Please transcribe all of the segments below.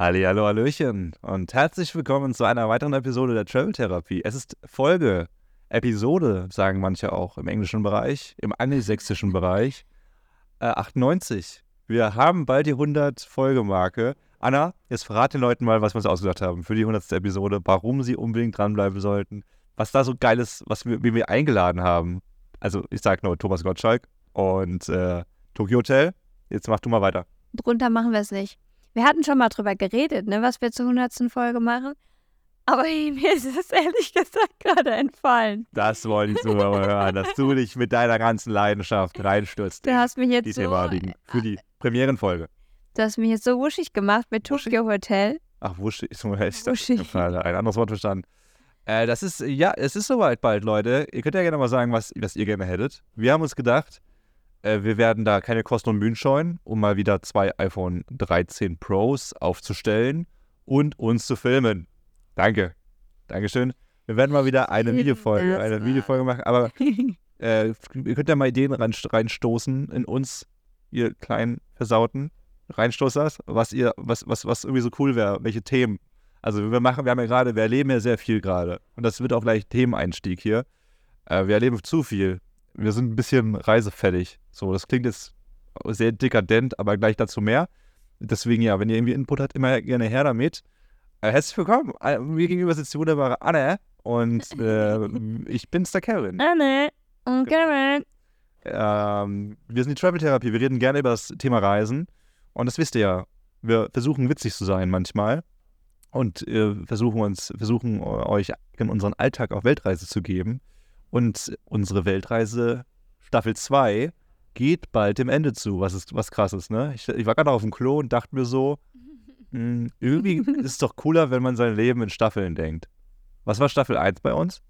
Halli, hallo, hallöchen und herzlich willkommen zu einer weiteren Episode der Travel Therapie. Es ist Folge, Episode, sagen manche auch im englischen Bereich, im angelsächsischen Bereich, äh, 98. Wir haben bald die 100-Folge-Marke. Anna, jetzt verrate den Leuten mal, was wir uns ausgedacht haben für die 100. Episode, warum sie unbedingt dranbleiben sollten, was da so geil ist, was wir, wie wir eingeladen haben. Also, ich sag nur Thomas Gottschalk und äh, Tokyo Hotel. Jetzt mach du mal weiter. Drunter machen wir es nicht. Wir hatten schon mal drüber geredet, ne, was wir zur 100. Folge machen. Aber mir ist es ehrlich gesagt gerade entfallen. Das wollte ich so hören, dass du dich mit deiner ganzen Leidenschaft reinstürzt. Du hast mich jetzt die so, Thematiken für die Premierenfolge. du hast mich jetzt so wuschig gemacht mit? Tokyo Hotel. Ach, wuschig. Wuschig. ich habe ein anderes Wort verstanden. Äh, das ist, ja, es ist soweit bald, Leute. Ihr könnt ja gerne mal sagen, was, was ihr gerne hättet. Wir haben uns gedacht, äh, wir werden da keine Kosten und Mühen scheuen, um mal wieder zwei iPhone 13 Pros aufzustellen und uns zu filmen. Danke. Dankeschön. Wir werden mal wieder eine Videofolge, eine Videofolge machen, aber äh, ihr könnt ja mal Ideen rein, reinstoßen in uns, ihr kleinen Versauten, Reinstoßers, was ihr, was, was, was irgendwie so cool wäre, welche Themen. Also wir machen, wir haben ja gerade, wir erleben ja sehr viel gerade. Und das wird auch gleich Themeneinstieg hier. Äh, wir erleben zu viel. Wir sind ein bisschen reisefällig. So, das klingt jetzt sehr dekadent, aber gleich dazu mehr. Deswegen ja, wenn ihr irgendwie Input habt, immer gerne her damit. Äh, herzlich willkommen. Äh, Mir gegenüber sitzt die wunderbare Anne und äh, ich bin's der Kevin. Anne und Karen. Ähm, wir sind die Travel Therapie. Wir reden gerne über das Thema Reisen. Und das wisst ihr ja. Wir versuchen witzig zu sein manchmal. Und äh, versuchen uns, versuchen euch in unseren Alltag auf Weltreise zu geben. Und unsere Weltreise Staffel 2 geht bald dem Ende zu, was ist was krass ist, ne? Ich, ich war gerade auf dem Klo und dachte mir so, mh, irgendwie ist es doch cooler, wenn man sein Leben in Staffeln denkt. Was war Staffel 1 bei uns?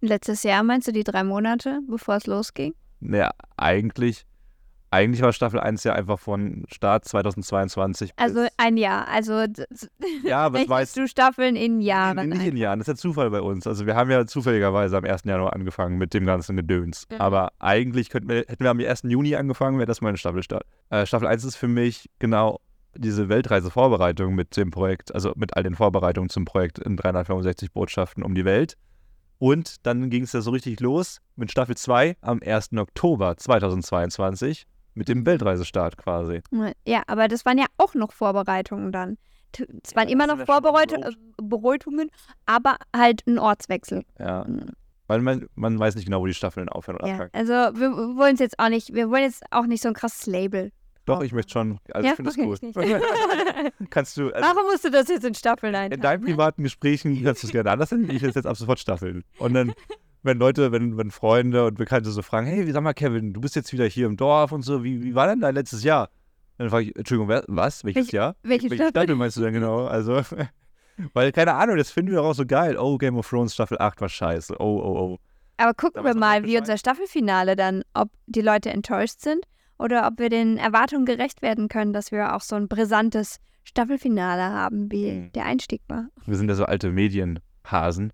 Letztes Jahr meinst du die drei Monate, bevor es losging? Naja, eigentlich, eigentlich war Staffel 1 ja einfach von Start 2022. bis- Also ein Jahr. Also ja, aber jetzt du Staffeln in Jahren. nicht in Jahren. Das ist ja Zufall bei uns. Also wir haben ja zufälligerweise am 1. Januar angefangen mit dem ganzen Gedöns. Mhm. Aber eigentlich könnten wir, hätten wir am 1. Juni angefangen, wäre das meine Staffelstart. Äh, Staffel 1 ist für mich genau diese Weltreisevorbereitung mit dem Projekt, also mit all den Vorbereitungen zum Projekt in 365 Botschaften um die Welt. Und dann ging es ja so richtig los mit Staffel 2 am 1. Oktober 2022 mit dem Weltreisestart quasi. Ja, aber das waren ja auch noch Vorbereitungen dann. Es waren Ja, immer das noch Vorbereitungen, äh, Bereutungen, aber halt ein Ortswechsel. Ja. Weil man, man weiß nicht genau, wo die Staffeln aufhören und Ja, anfangen. also wir wollen es jetzt auch nicht, wir wollen jetzt auch nicht so ein krasses Label. Doch, ich möchte schon. Also Ja, ich finde okay, es ich cool. kannst du, also Warum musst du das jetzt in Staffeln ein? in deinen privaten Gesprächen kannst du es gerne anders nennen. Ich jetzt ab sofort Staffeln. Und dann, wenn Leute, wenn, wenn Freunde und Bekannte so fragen, hey, wie sag mal, Kevin, du bist jetzt wieder hier im Dorf und so, wie, wie war denn dein letztes Jahr? Dann frage ich, Entschuldigung, wer, was? Welches Welche- Jahr? welche Welche Staffel? Staffel meinst du denn genau? Also, weil, keine Ahnung, das finden wir doch auch so geil. Oh, Game of Thrones Staffel 8 war scheiße. Oh, oh, oh. Aber gucken wir mal, wie unser Staffelfinale dann, ob die Leute enttäuscht sind oder ob wir den Erwartungen gerecht werden können, dass wir auch so ein brisantes Staffelfinale haben, wie Mhm. der Einstieg war. Wir sind ja so alte Medienhasen,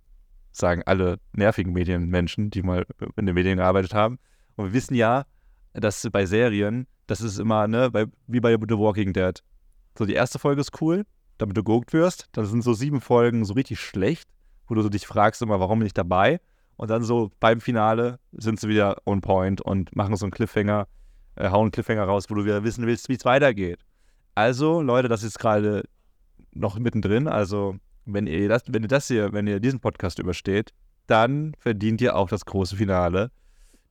sagen alle nervigen Medienmenschen, die mal in den Medien gearbeitet haben. Und wir wissen ja, dass bei Serien, das ist immer, ne, bei, wie bei The Walking Dead. So, die erste Folge ist cool, damit du geguckt wirst. Dann sind so sieben Folgen so richtig schlecht, wo du so dich fragst immer, warum bin ich dabei? Und dann so beim Finale sind sie wieder on point und machen so einen Cliffhanger, äh, hauen einen Cliffhanger raus, wo du wieder wissen willst, wie es weitergeht. Also, Leute, das ist gerade noch mittendrin. Also, wenn ihr das, wenn ihr das hier, wenn ihr diesen Podcast übersteht, dann verdient ihr auch das große Finale.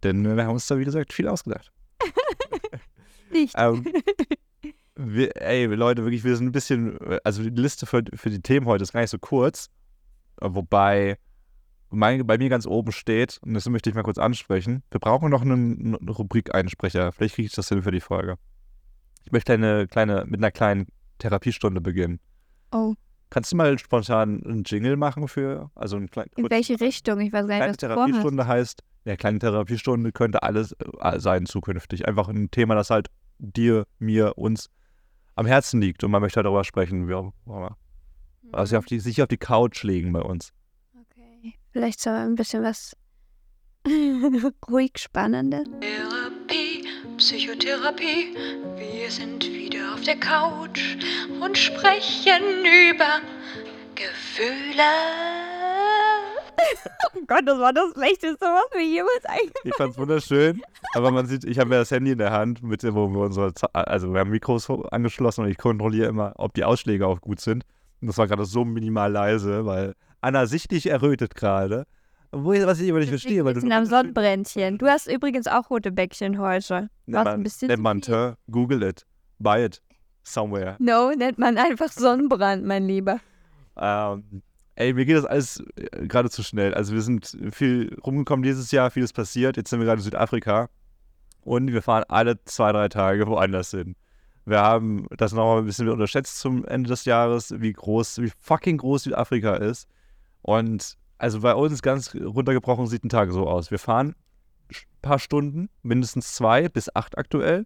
Denn wir haben uns da, wie gesagt, viel ausgedacht. Nicht. Ähm, wir, ey, Leute, wirklich, wir sind ein bisschen, also die Liste für, für die Themen heute ist gar nicht so kurz. Wobei mein, bei mir ganz oben steht, und das möchte ich mal kurz ansprechen, wir brauchen noch einen, einen Rubrik-Einsprecher. Vielleicht kriege ich das hin für die Folge. Ich möchte eine kleine, mit einer kleinen Therapiestunde beginnen. Oh, Kannst du mal spontan einen Jingle machen für, also einen kleinen, in welche Richtung? Ich weiß gar kleine nicht, was du vorhast. Therapiestunde heißt, ja, kleine Therapiestunde könnte alles äh, sein zukünftig. Einfach ein Thema, das halt dir, mir, uns am Herzen liegt und man möchte darüber sprechen. Wie auch immer. Also sich auf die, sich auf die Couch legen bei uns. Okay. Vielleicht so ein bisschen was ruhig Spannendes. Therapie, Psychotherapie. Wir sind wieder auf der Couch und sprechen über Gefühle. Oh Gott, das war das Schlechteste, was wir jemals eigentlich. Ich fand's wunderschön, aber man sieht, ich habe ja das Handy in der Hand, mit dem, wo wir unsere, also wir haben Mikros angeschlossen und ich kontrolliere immer, ob die Ausschläge auch gut sind. Und das war gerade so minimal leise, weil Anna sichtlich errötet gerade. Wo, was ich aber nicht verstehe, weil Wir du sind am Sonnenbrändchen. Du hast übrigens auch rote Bäckchen heute. Nennt man, ein bisschen nennt man. Teint, Google it, buy it, somewhere. No, nennt man einfach Sonnenbrand, mein Lieber. Ähm, ey, mir geht das alles äh, gerade zu schnell. Also wir sind viel rumgekommen dieses Jahr, vieles passiert. Jetzt sind wir gerade in Südafrika und wir fahren alle zwei, drei Tage woanders hin. Wir haben das nochmal ein bisschen unterschätzt zum Ende des Jahres, wie groß, wie fucking groß Südafrika ist. Und also bei uns ganz runtergebrochen sieht ein Tag so aus. Wir fahren ein paar Stunden, mindestens zwei bis acht aktuell.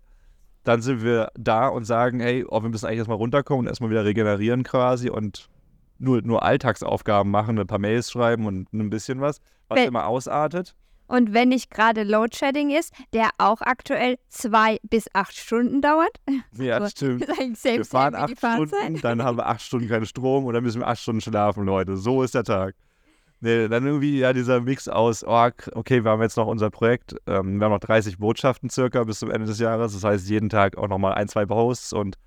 Dann sind wir da und sagen, hey, oh, wir müssen eigentlich erstmal runterkommen und erstmal wieder regenerieren quasi und nur, nur Alltagsaufgaben machen, ein paar Mails schreiben und ein bisschen was, was Wenn- immer ausartet. Und wenn nicht gerade Loadshedding ist, der auch aktuell zwei bis acht Stunden dauert, Ja, So. stimmt. Wir fahren acht. Stunden, dann haben wir acht Stunden keinen Strom und dann müssen wir acht Stunden schlafen, Leute. So ist der Tag. Nee, dann irgendwie ja dieser Mix aus, oh, okay, wir haben jetzt noch unser Projekt, ähm, wir haben noch 30 Botschaften circa bis zum Ende des Jahres. Das heißt, jeden Tag auch nochmal ein, zwei Posts und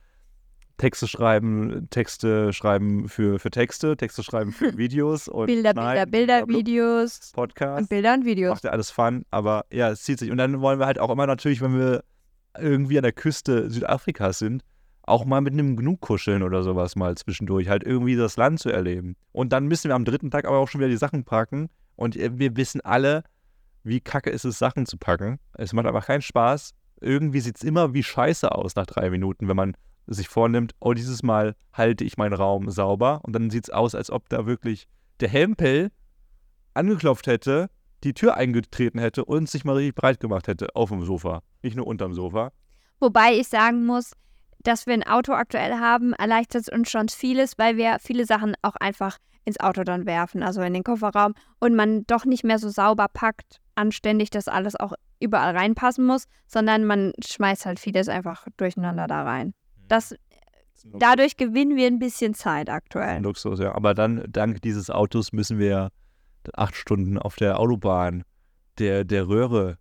Texte schreiben, Texte schreiben für, für Texte, Texte schreiben für Videos und Bilder, Bilder, schneiden, Bilder, blablabla, Videos Podcast. und Bilder und Videos. macht ja alles Fun, aber ja, es zieht sich. Und dann wollen wir halt auch immer natürlich, wenn wir irgendwie an der Küste Südafrikas sind, auch mal mit einem Gnu kuscheln oder sowas mal zwischendurch, halt irgendwie das Land zu erleben. Und dann müssen wir am dritten Tag aber auch schon wieder die Sachen packen. Und äh, wir wissen alle, wie kacke ist es, Sachen zu packen. Es macht einfach keinen Spaß. Irgendwie sieht es immer wie scheiße aus nach drei Minuten, wenn man sich vornimmt, oh, dieses Mal halte ich meinen Raum sauber. Und dann sieht es aus, als ob da wirklich der Hempel angeklopft hätte, die Tür eingetreten hätte und sich mal richtig breit gemacht hätte auf dem Sofa. Nicht nur unterm Sofa. Wobei ich sagen muss, dass wir ein Auto aktuell haben, erleichtert uns schon vieles, weil wir viele Sachen auch einfach ins Auto dann werfen, also in den Kofferraum und man doch nicht mehr so sauber packt, anständig, dass alles auch überall reinpassen muss, sondern man schmeißt halt vieles einfach durcheinander da rein. Das, dadurch gewinnen wir ein bisschen Zeit aktuell. Luxus, ja. Aber dann, dank dieses Autos, müssen wir acht Stunden auf der Autobahn der, der Röhre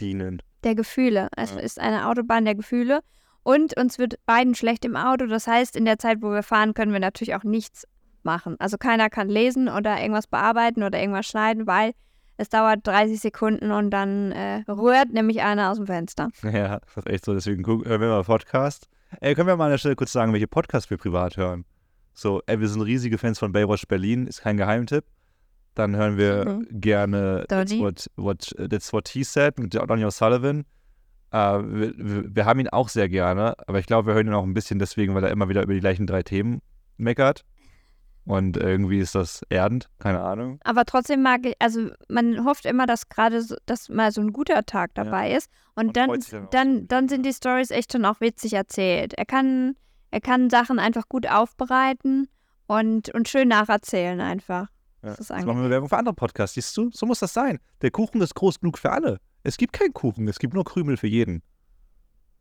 dienen. Der Gefühle. Es Ja. ist eine Autobahn der Gefühle. Und uns wird beiden schlecht im Auto. Das heißt, in der Zeit, wo wir fahren, können wir natürlich auch nichts machen. Also keiner kann lesen oder irgendwas bearbeiten oder irgendwas schneiden, weil es dauert 30 Sekunden und dann äh, rührt nämlich einer aus dem Fenster. Ja, das ist echt so. Deswegen hören wir mal Podcast. Ey, können wir mal an der Stelle kurz sagen, welche Podcasts wir privat hören? So, ey, wir sind riesige Fans von Baywatch Berlin, ist kein Geheimtipp. Dann hören wir Mhm. gerne That's what, what, That's What He Said mit Donny O'Sullivan. Äh, wir, wir, haben ihn auch sehr gerne, aber ich glaube, wir hören ihn auch ein bisschen deswegen, weil er immer wieder über die gleichen drei Themen meckert. Und irgendwie ist das erdend, keine Ahnung. Aber trotzdem mag ich, also man hofft immer, dass gerade so, dass mal so ein guter Tag dabei ist. Und Man dann, dann dann, dann sind die Stories echt schon auch witzig erzählt. Er kann, er kann Sachen einfach gut aufbereiten und, und schön nacherzählen einfach. Ja. Das ist Jetzt machen wir Werbung für andere Podcasts, siehst du? So muss das sein. Der Kuchen ist groß genug für alle. Es gibt keinen Kuchen, es gibt nur Krümel für jeden.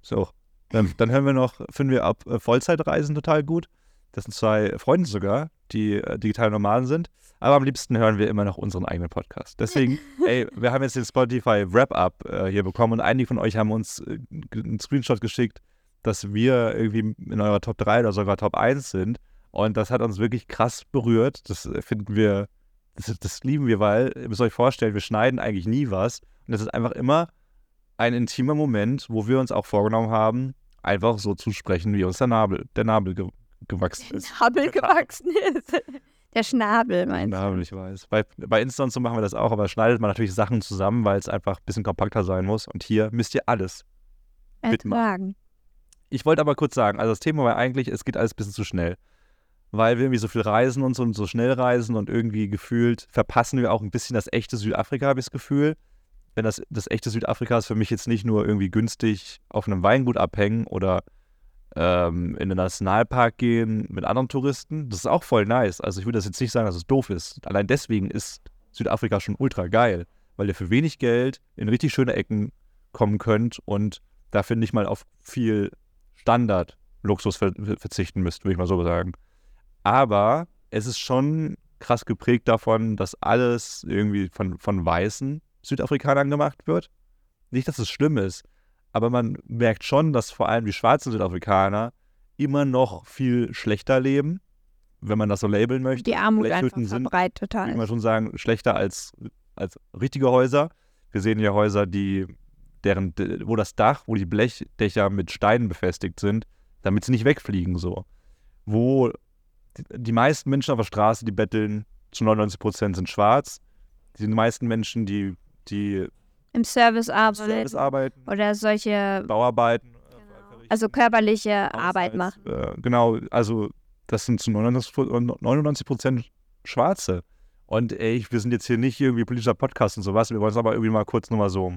So. Dann, dann hören wir noch, finden wir ab äh, Vollzeitreisen total gut. Das sind zwei Freunde sogar, die äh, digital Nomaden sind. Aber am liebsten hören wir immer noch unseren eigenen Podcast. Deswegen, ey, wir haben jetzt den Spotify Wrap-Up äh, hier bekommen und einige von euch haben uns äh, einen Screenshot geschickt, dass wir irgendwie in eurer Top 3 oder sogar Top 1 sind. Und das hat uns wirklich krass berührt. Das äh, finden wir, das, das lieben wir, weil, ihr müsst euch vorstellen, wir schneiden eigentlich nie was. Und es ist einfach immer ein intimer Moment, wo wir uns auch vorgenommen haben, einfach so zu sprechen, wie uns der Nabel, der Nabel ge gewachsen ist. Schnabel gewachsen ist. Der Schnabel, meinst du? Nabel, ich weiß. Bei, bei Insta und so machen wir das auch, aber schneidet man natürlich Sachen zusammen, weil es einfach ein bisschen kompakter sein muss. Und hier müsst ihr alles. mitmachen. Ich wollte aber kurz sagen, also das Thema war eigentlich, es geht alles ein bisschen zu schnell. Weil wir irgendwie so viel reisen und so, und so schnell reisen und irgendwie gefühlt verpassen wir auch ein bisschen das echte Südafrika, habe ich das Gefühl. Wenn das, das echte Südafrika ist für mich jetzt nicht nur irgendwie günstig auf einem Weingut abhängen oder ähm, in den Nationalpark gehen mit anderen Touristen. Das ist auch voll nice. Also ich würde das jetzt nicht sagen, dass es doof ist. Allein deswegen ist Südafrika schon ultra geil, weil ihr für wenig Geld in richtig schöne Ecken kommen könnt und dafür nicht mal auf viel Standard-Luxus ver verzichten müssten, würde ich mal so sagen. Aber es ist schon krass geprägt davon, dass alles irgendwie von, von weißen Südafrikanern gemacht wird. Nicht, dass es schlimm ist, aber man merkt schon, dass vor allem die schwarzen Südafrikaner immer noch viel schlechter leben, wenn man das so labeln möchte. Die Armut einfach sind, verbreitet total. ich mal schon sagen, schlechter als, als richtige Häuser. Wir sehen ja Häuser, die, deren, wo das Dach, wo die Blechdächer mit Steinen befestigt sind, damit sie nicht wegfliegen, so. Wo die meisten Menschen auf der Straße, die betteln, zu 99 Prozent sind schwarz. Die meisten Menschen, die, die Im Service arbeiten Service arbeiten, oder solche, Bauarbeiten, verrichten, also körperliche Arbeit Haushalts- machen. Äh, genau, also das sind zu 99 Pro- 99 Prozent Schwarze. Und ey, wir sind jetzt hier nicht irgendwie politischer Podcast und sowas, wir wollen es aber irgendwie mal kurz nochmal so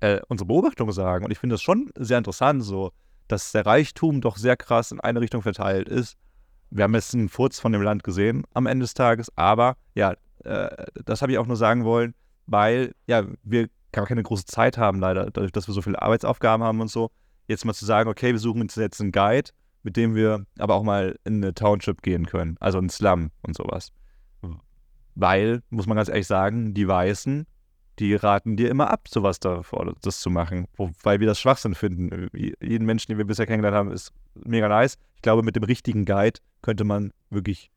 äh, unsere Beobachtung sagen. Und ich finde das schon sehr interessant, so, dass der Reichtum doch sehr krass in eine Richtung verteilt ist. Wir haben jetzt einen Furz von dem Land gesehen am Ende des Tages, aber ja, äh, das habe ich auch nur sagen wollen, weil ja, wir gar keine große Zeit haben, leider, dadurch, dass wir so viele Arbeitsaufgaben haben und so. Jetzt mal zu sagen, okay, wir suchen uns jetzt einen Guide, mit dem wir aber auch mal in eine Township gehen können, also einen Slum und sowas. Weil, muss man ganz ehrlich sagen, die Weißen, die raten dir immer ab, sowas davor, das zu machen, weil wir das Schwachsinn finden. Jeden Menschen, den wir bisher kennengelernt haben, ist mega nice. Ich glaube, mit dem richtigen Guide könnte man wirklich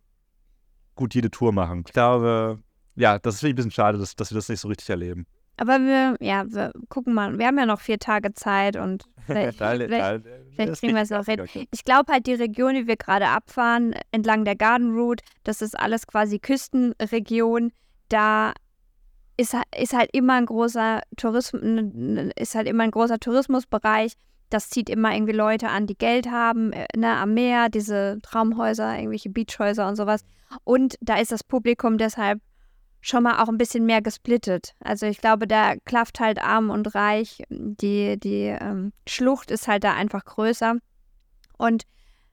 gut jede Tour machen. Ich glaube, ja, das ist wirklich ein bisschen schade, dass, dass wir das nicht so richtig erleben. Aber wir, ja, wir gucken mal. Wir haben ja noch vier Tage Zeit und vielleicht, vielleicht, vielleicht kriegen wir es auch hin. Ich glaube halt, die Region, die wir gerade abfahren, entlang der Garden Route, das ist alles quasi Küstenregion. Da ist, ist halt immer ein großer Tourismus, ist halt immer ein großer Tourismusbereich. Das zieht immer irgendwie Leute an, die Geld haben, äh, ne, am Meer, diese Traumhäuser, irgendwelche Beachhäuser und sowas. Und da ist das Publikum deshalb schon mal auch ein bisschen mehr gesplittet. Also ich glaube, da klafft halt arm und reich. Die, die ähm, Schlucht ist halt da einfach größer. Und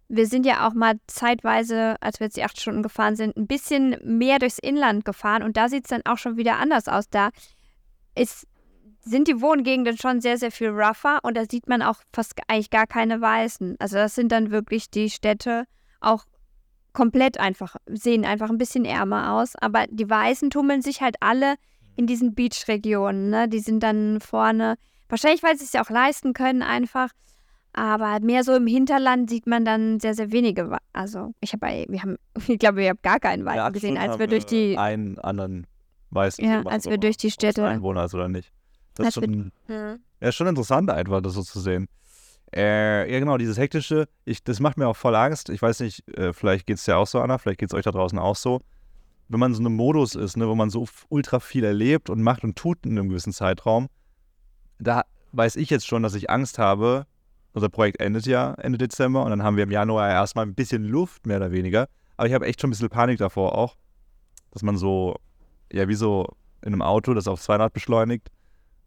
wir sind ja auch mal zeitweise, als wir jetzt die acht Stunden gefahren sind, ein bisschen mehr durchs Inland gefahren. Und da sieht es dann auch schon wieder anders aus. Da ist, sind die Wohngegenden schon sehr, sehr viel rougher. Und da sieht man auch fast eigentlich gar keine Weißen. Also das sind dann wirklich die Städte auch komplett einfach, sehen einfach ein bisschen ärmer aus. Aber die Weißen tummeln sich halt alle in diesen Beach-Regionen. Ne? Die sind dann vorne, wahrscheinlich, weil sie es ja auch leisten können, einfach. Aber mehr so im Hinterland sieht man dann sehr, sehr wenige. Also, ich habe, wir haben, ich glaube, wir haben gar keinen Weißen gesehen, als wir durch die, einen anderen Weißen. Ja, als wir durch die Städte- Einwohner ist oder nicht. Das ist schon, Hm. ja, schon interessant, einfach das so zu sehen. Äh, ja, genau, dieses hektische, ich, das macht mir auch voll Angst. Ich weiß nicht, äh, vielleicht geht es ja auch so, Anna, vielleicht geht es euch da draußen auch so. Wenn man so in einem Modus ist, ne, wo man so ultra viel erlebt und macht und tut in einem gewissen Zeitraum, da weiß ich jetzt schon, dass ich Angst habe. Unser Projekt endet ja Ende Dezember und dann haben wir im Januar erstmal ein bisschen Luft, mehr oder weniger. Aber ich habe echt schon ein bisschen Panik davor auch, dass man so, ja, wie so in einem Auto, das auf 200 beschleunigt,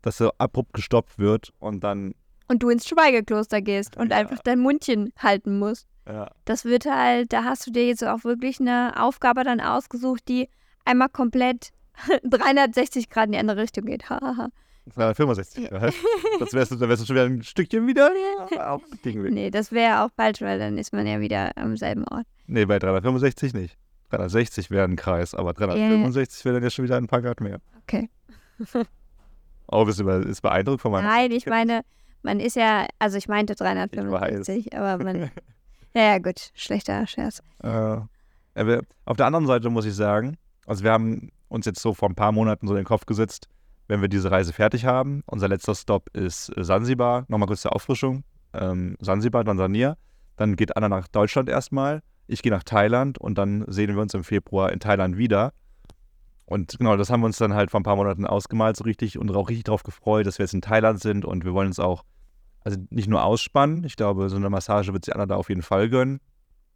dass so abrupt gestoppt wird und dann, Und du ins Schweigekloster gehst und Ja. einfach dein Mundchen halten musst. ja, Das wird halt, da hast du dir jetzt auch wirklich eine Aufgabe dann ausgesucht, die einmal komplett 360 Grad in die andere Richtung geht. Hahaha. 365. Ja. Das wärst du, dann wärst du schon wieder ein Stückchen wieder auf dem Ding weg. nee, das wäre auch falsch, weil dann ist man ja wieder am selben Ort. Nee, bei 365 nicht. 360 wäre ein Kreis, aber 365 wäre dann ja schon wieder ein paar Grad mehr. Okay. Oh, bist du ist beeindruckt von meiner Nein, ich meine, man ist ja, also ich meinte 365, aber man, ja, ja gut, schlechter Scherz. Äh, auf der anderen Seite muss ich sagen, also wir haben uns jetzt so vor ein paar Monaten so in den Kopf gesetzt, wenn wir diese Reise fertig haben. Unser letzter Stop ist äh, Sansibar. Nochmal kurz zur Auffrischung. Ähm, Sansibar, Tansania. Dann geht Anna nach Deutschland erstmal. Ich gehe nach Thailand und dann sehen wir uns im Februar in Thailand wieder. Und genau, das haben wir uns dann halt vor ein paar Monaten ausgemalt, so richtig und auch richtig drauf gefreut, dass wir jetzt in Thailand sind und wir wollen uns auch, also nicht nur ausspannen. Ich glaube, so eine Massage wird sich Anna da auf jeden Fall gönnen.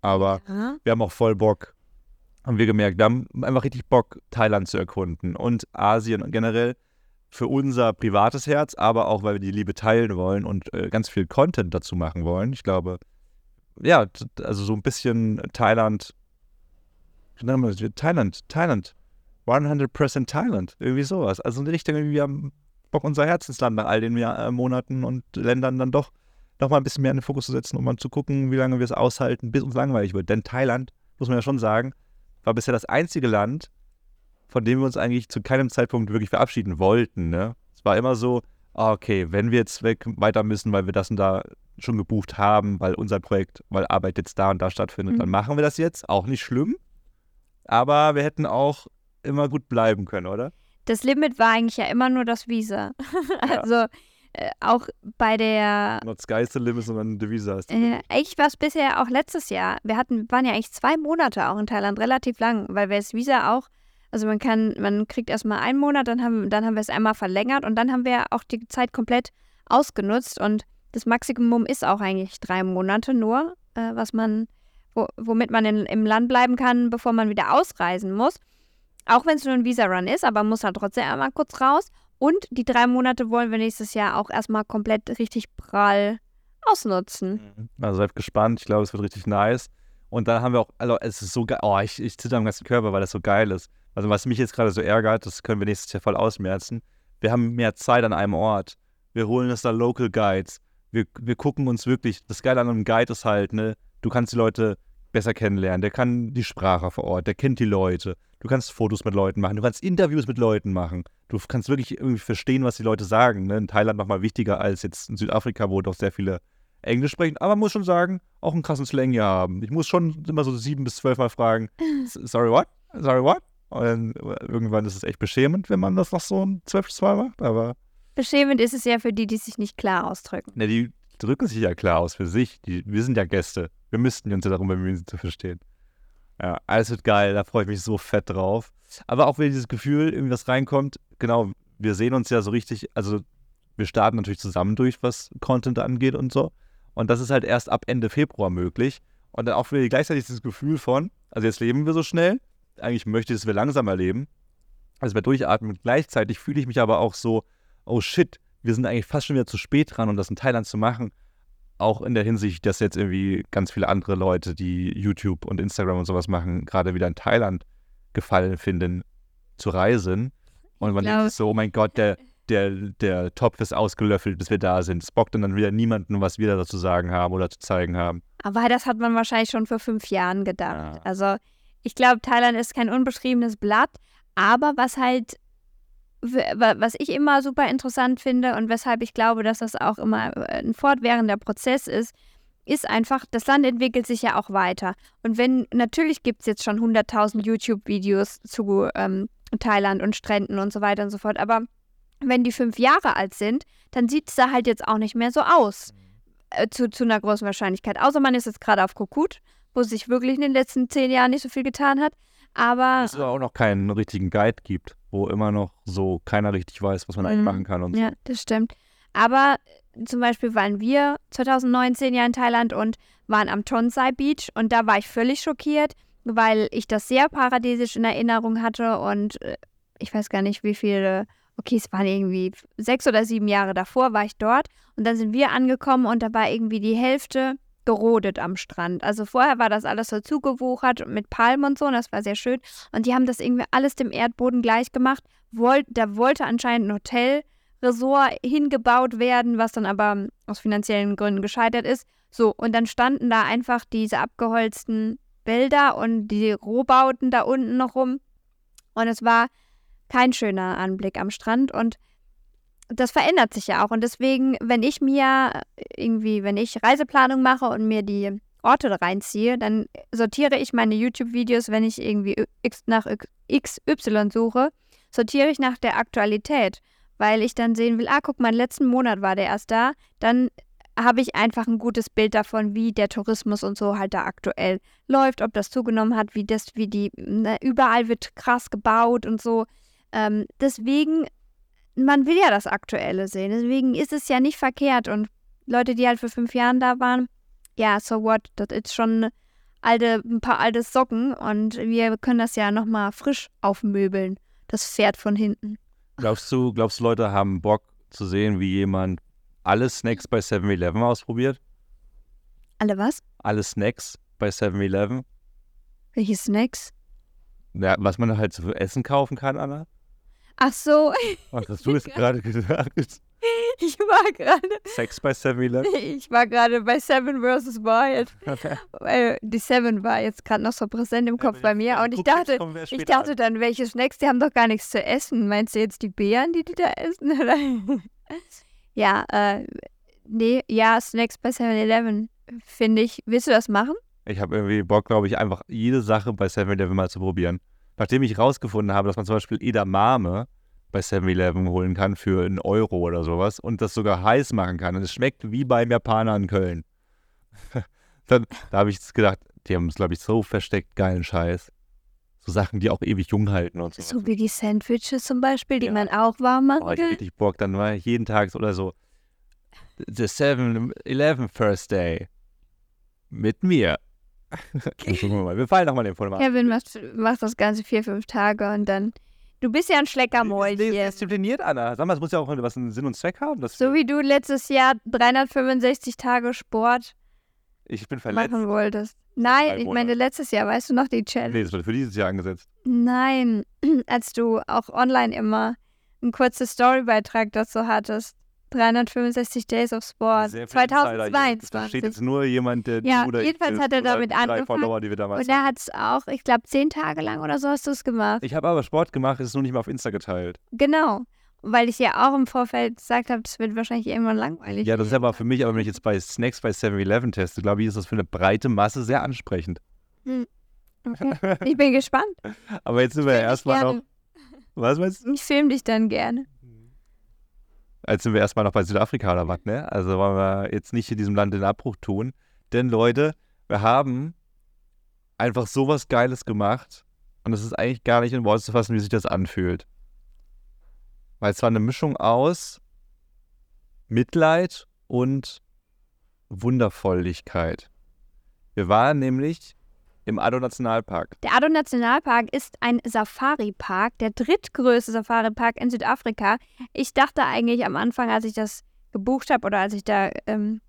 Aber Ja. wir haben auch voll Bock, haben wir gemerkt, wir haben einfach richtig Bock, Thailand zu erkunden und Asien und generell für unser privates Herz, aber auch, weil wir die Liebe teilen wollen und äh, ganz viel Content dazu machen wollen. Ich glaube, ja, also so ein bisschen Thailand? Thailand, Thailand, 100% Thailand, irgendwie sowas. Also in die Richtung, wir haben Bock, unser Herzensland nach all den Jahr, äh, Monaten und Ländern dann doch noch mal ein bisschen mehr in den Fokus zu setzen, um mal zu gucken, wie lange wir es aushalten, bis uns langweilig wird. Denn Thailand, muss man ja schon sagen, war bisher das einzige Land, von dem wir uns eigentlich zu keinem Zeitpunkt wirklich verabschieden wollten. Ne? Es war immer so, ah, okay, wenn wir jetzt weg weiter müssen, weil wir das und da schon gebucht haben, weil unser Projekt, weil Arbeit jetzt da und da stattfindet, Mhm. dann machen wir das jetzt. Auch nicht schlimm. Aber wir hätten auch immer gut bleiben können, oder? Das Limit war eigentlich ja immer nur das Visa. Ja. also äh, auch bei der Not sky's the limit, sondern the Visa ist. Äh, eigentlich war es bisher auch letztes Jahr. Wir hatten, waren ja eigentlich zwei Monate auch in Thailand, relativ lang, weil wir das Visa auch, also man kann, man kriegt erstmal einen Monat, dann haben, dann haben wir es einmal verlängert und dann haben wir auch die Zeit komplett ausgenutzt und das Maximum ist auch eigentlich drei Monate nur, äh, was man, wo, womit man in, im Land bleiben kann, bevor man wieder ausreisen muss. Auch wenn es nur ein Visa-Run ist, aber muss halt trotzdem einmal kurz raus. Und die drei Monate wollen wir nächstes Jahr auch erstmal komplett richtig prall ausnutzen. Also seid gespannt. Ich glaube, es wird richtig nice. Und dann haben wir auch, also es ist so geil. Oh, ich, ich zitter am ganzen Körper, weil das so geil ist. Also was mich jetzt gerade so ärgert, das können wir nächstes Jahr voll ausmerzen. Wir haben mehr Zeit an einem Ort. Wir holen uns da Local Guides. Wir, wir gucken uns wirklich, das Geile an einem Guide ist halt, ne, du kannst die Leute besser kennenlernen. Der kann die Sprache vor Ort, der kennt die Leute. Du kannst Fotos mit Leuten machen, du kannst Interviews mit Leuten machen. Du kannst wirklich irgendwie verstehen, was die Leute sagen. Ne? In Thailand nochmal wichtiger als jetzt in Südafrika, wo doch sehr viele Englisch sprechen. Aber man muss schon sagen, auch einen krassen Slang hier haben. Ich muss schon immer so sieben bis zwölf Mal fragen, "S- sorry what? Sorry what? Und dann, irgendwann ist es echt beschämend, wenn man das noch so ein zwölftes Mal macht. Aber Beschämend ist es ja für die, die sich nicht klar ausdrücken. ne, die drücken sich ja klar aus für sich. Die, wir sind ja Gäste. Wir müssten uns ja darum bemühen, sie zu verstehen. Ja, alles wird geil. Da freue ich mich so fett drauf. Aber auch wenn dieses Gefühl, irgendwie was reinkommt, genau, wir sehen uns ja so richtig, also wir starten natürlich zusammen durch, was Content angeht und so. Und das ist halt erst ab Ende Februar möglich. Und dann auch wieder gleichzeitig dieses Gefühl von, also jetzt leben wir so schnell, eigentlich möchte ich, dass wir langsamer leben, also wir durchatmen. Gleichzeitig fühle ich mich aber auch so, oh shit, wir sind eigentlich fast schon wieder zu spät dran, um das in Thailand zu machen. Auch in der Hinsicht, dass jetzt irgendwie ganz viele andere Leute, die YouTube und Instagram und sowas machen, gerade wieder in Thailand gefallen finden, zu reisen. Und man denkt so, oh mein Gott, der, der, der Topf ist ausgelöffelt, bis wir da sind. Es bockt dann wieder niemanden, was wir da zu sagen haben oder zu zeigen haben. Aber das hat man wahrscheinlich schon vor fünf Jahren gedacht. Ja. Also ich glaube, Thailand ist kein unbeschriebenes Blatt, aber was halt, was ich immer super interessant finde und weshalb ich glaube, dass das auch immer äh, ein fortwährender Prozess ist, ist einfach, das Land entwickelt sich ja auch weiter. Und wenn, natürlich gibt es jetzt schon 100.000 YouTube-Videos zu ähm, Thailand und Stränden und so weiter und so fort, aber wenn die fünf Jahre alt sind, dann sieht es da halt jetzt auch nicht mehr so aus. Äh, zu, zu einer großen Wahrscheinlichkeit. Außer man ist jetzt gerade auf Kokut, wo sich wirklich in den letzten zehn Jahren nicht so viel getan hat. Aber es aber auch noch keinen richtigen Guide gibt, wo immer noch so keiner richtig weiß, was man eigentlich Mhm. machen kann und so. ja, das stimmt. Aber äh, zum Beispiel waren wir 2019 ja in Thailand und waren am Tonsai Beach und da war ich völlig schockiert, weil ich das sehr paradiesisch in Erinnerung hatte und äh, ich weiß gar nicht, wie viele, okay, es waren irgendwie sechs oder sieben Jahre davor, war ich dort und dann sind wir angekommen und da war irgendwie die Hälfte gerodet am Strand. Also vorher war das alles so zugewuchert mit Palmen und so und das war sehr schön und die haben das irgendwie alles dem Erdboden gleich gemacht. Wollt, da wollte anscheinend ein Hotel Resort hingebaut werden, was dann aber aus finanziellen Gründen gescheitert ist. So, und dann standen da einfach diese abgeholzten Wälder und die Rohbauten da unten noch rum. Und es war kein schöner Anblick am Strand und das verändert sich ja auch. Und deswegen, wenn ich mir irgendwie, wenn ich Reiseplanung mache und mir die Orte reinziehe, dann sortiere ich meine YouTube-Videos, wenn ich irgendwie X nach XY suche, sortiere ich nach der Aktualität weil ich dann sehen will, ah, guck mal, letzten Monat war der erst da, dann habe ich einfach ein gutes Bild davon, wie der Tourismus und so halt da aktuell läuft, ob das zugenommen hat, wie das, wie die, ne, überall wird krass gebaut und so. Ähm, deswegen, man will ja das Aktuelle sehen, deswegen ist es ja nicht verkehrt. Und Leute, die halt für fünf Jahren da waren, ja, so what, das ist schon alte, ein paar alte Socken. Und wir können das ja nochmal frisch aufmöbeln, das Pferd von hinten. Glaubst du, glaubst du, Leute haben Bock zu sehen, wie jemand alle Snacks bei 7-Eleven ausprobiert? Alle was? Alle Snacks bei Ach so, Was hast du jetzt gerade gesagt? ich war gerade, Sex bei 7-Eleven? ich war gerade bei Seven vs. Wild. Weil die Seven war jetzt gerade noch so präsent im Kopf bei mir und ich dachte, ich dachte dann, welche Snacks, die haben doch gar nichts zu essen. Meinst du jetzt die Beeren, die die da essen? Ja, äh, nee, ja, Snacks bei 7-Eleven, finde ich. Willst du das machen? Ich habe irgendwie Bock, glaube ich, einfach jede Sache bei 7-Eleven mal zu probieren. Nachdem ich rausgefunden habe, dass man zum Beispiel Edamame bei 7-Eleven holen kann für einen Euro oder sowas und das sogar heiß machen kann. Und es schmeckt wie beim Japaner in Köln. Dann, da habe ich gedacht, die haben es, glaube ich, so versteckt geilen Scheiß. So Sachen, die auch ewig jung halten und so. So wie die Sandwiches zum Beispiel, die Ja. man auch warm machen Oh, ich richtig Bock, dann war jeden Tag oder so. The 7-Eleven First Day. Mit mir. Gucken wir mal. Wir fallen nochmal den Format. Kevin macht, macht das Ganze vier, fünf Tage und dann. Du bist ja ein Schleckermäulchen. diszipliniert, Anna. Sag mal, es muss ja auch was einen Sinn und Zweck haben. So wie du letztes Jahr 365 Tage Sport ich bin verletzt. machen wolltest. Nein, ich meine letztes Jahr, weißt du noch die Challenge? Nee, das wurde für dieses Jahr angesetzt. Nein, als du auch online immer einen kurzen Storybeitrag dazu hattest. 365 Days of Sport. Sehr viel Insider hier. Das 2022. versteht jetzt nur jemand, der Ja, oder jedenfalls ich hat er damit angefangen. Follower, die wir damals Und er hat es auch, ich glaube, zehn Tage lang oder so hast du es gemacht. Ich habe aber Sport gemacht, es ist nur nicht mehr auf Insta geteilt. Genau. Weil ich ja auch im Vorfeld gesagt habe, das wird wahrscheinlich irgendwann langweilig. Ja, das ist aber für mich, aber wenn ich jetzt bei Snacks bei 7-Eleven teste, glaube ich, ist das für eine breite Masse sehr ansprechend. Okay. Ich bin gespannt. Aber jetzt sind wir ja erstmal noch. Was meinst du? Ich film dich dann gerne. Jetzt sind wir erstmal noch bei Südafrika oder was, ne? Also wollen wir jetzt nicht in diesem Land den Abbruch tun. Denn Leute, wir haben einfach sowas Geiles gemacht. Und es ist eigentlich gar nicht in Worte zu fassen, wie sich das anfühlt. Weil es war eine Mischung aus Mitleid und Wundervolligkeit. Wir waren nämlich im Addo-Nationalpark. Der Addo Nationalpark ist ein Safari-Park, der drittgrößte Safari-Park in Südafrika. Ich dachte eigentlich am Anfang, als ich das gebucht habe oder als ich da ähm,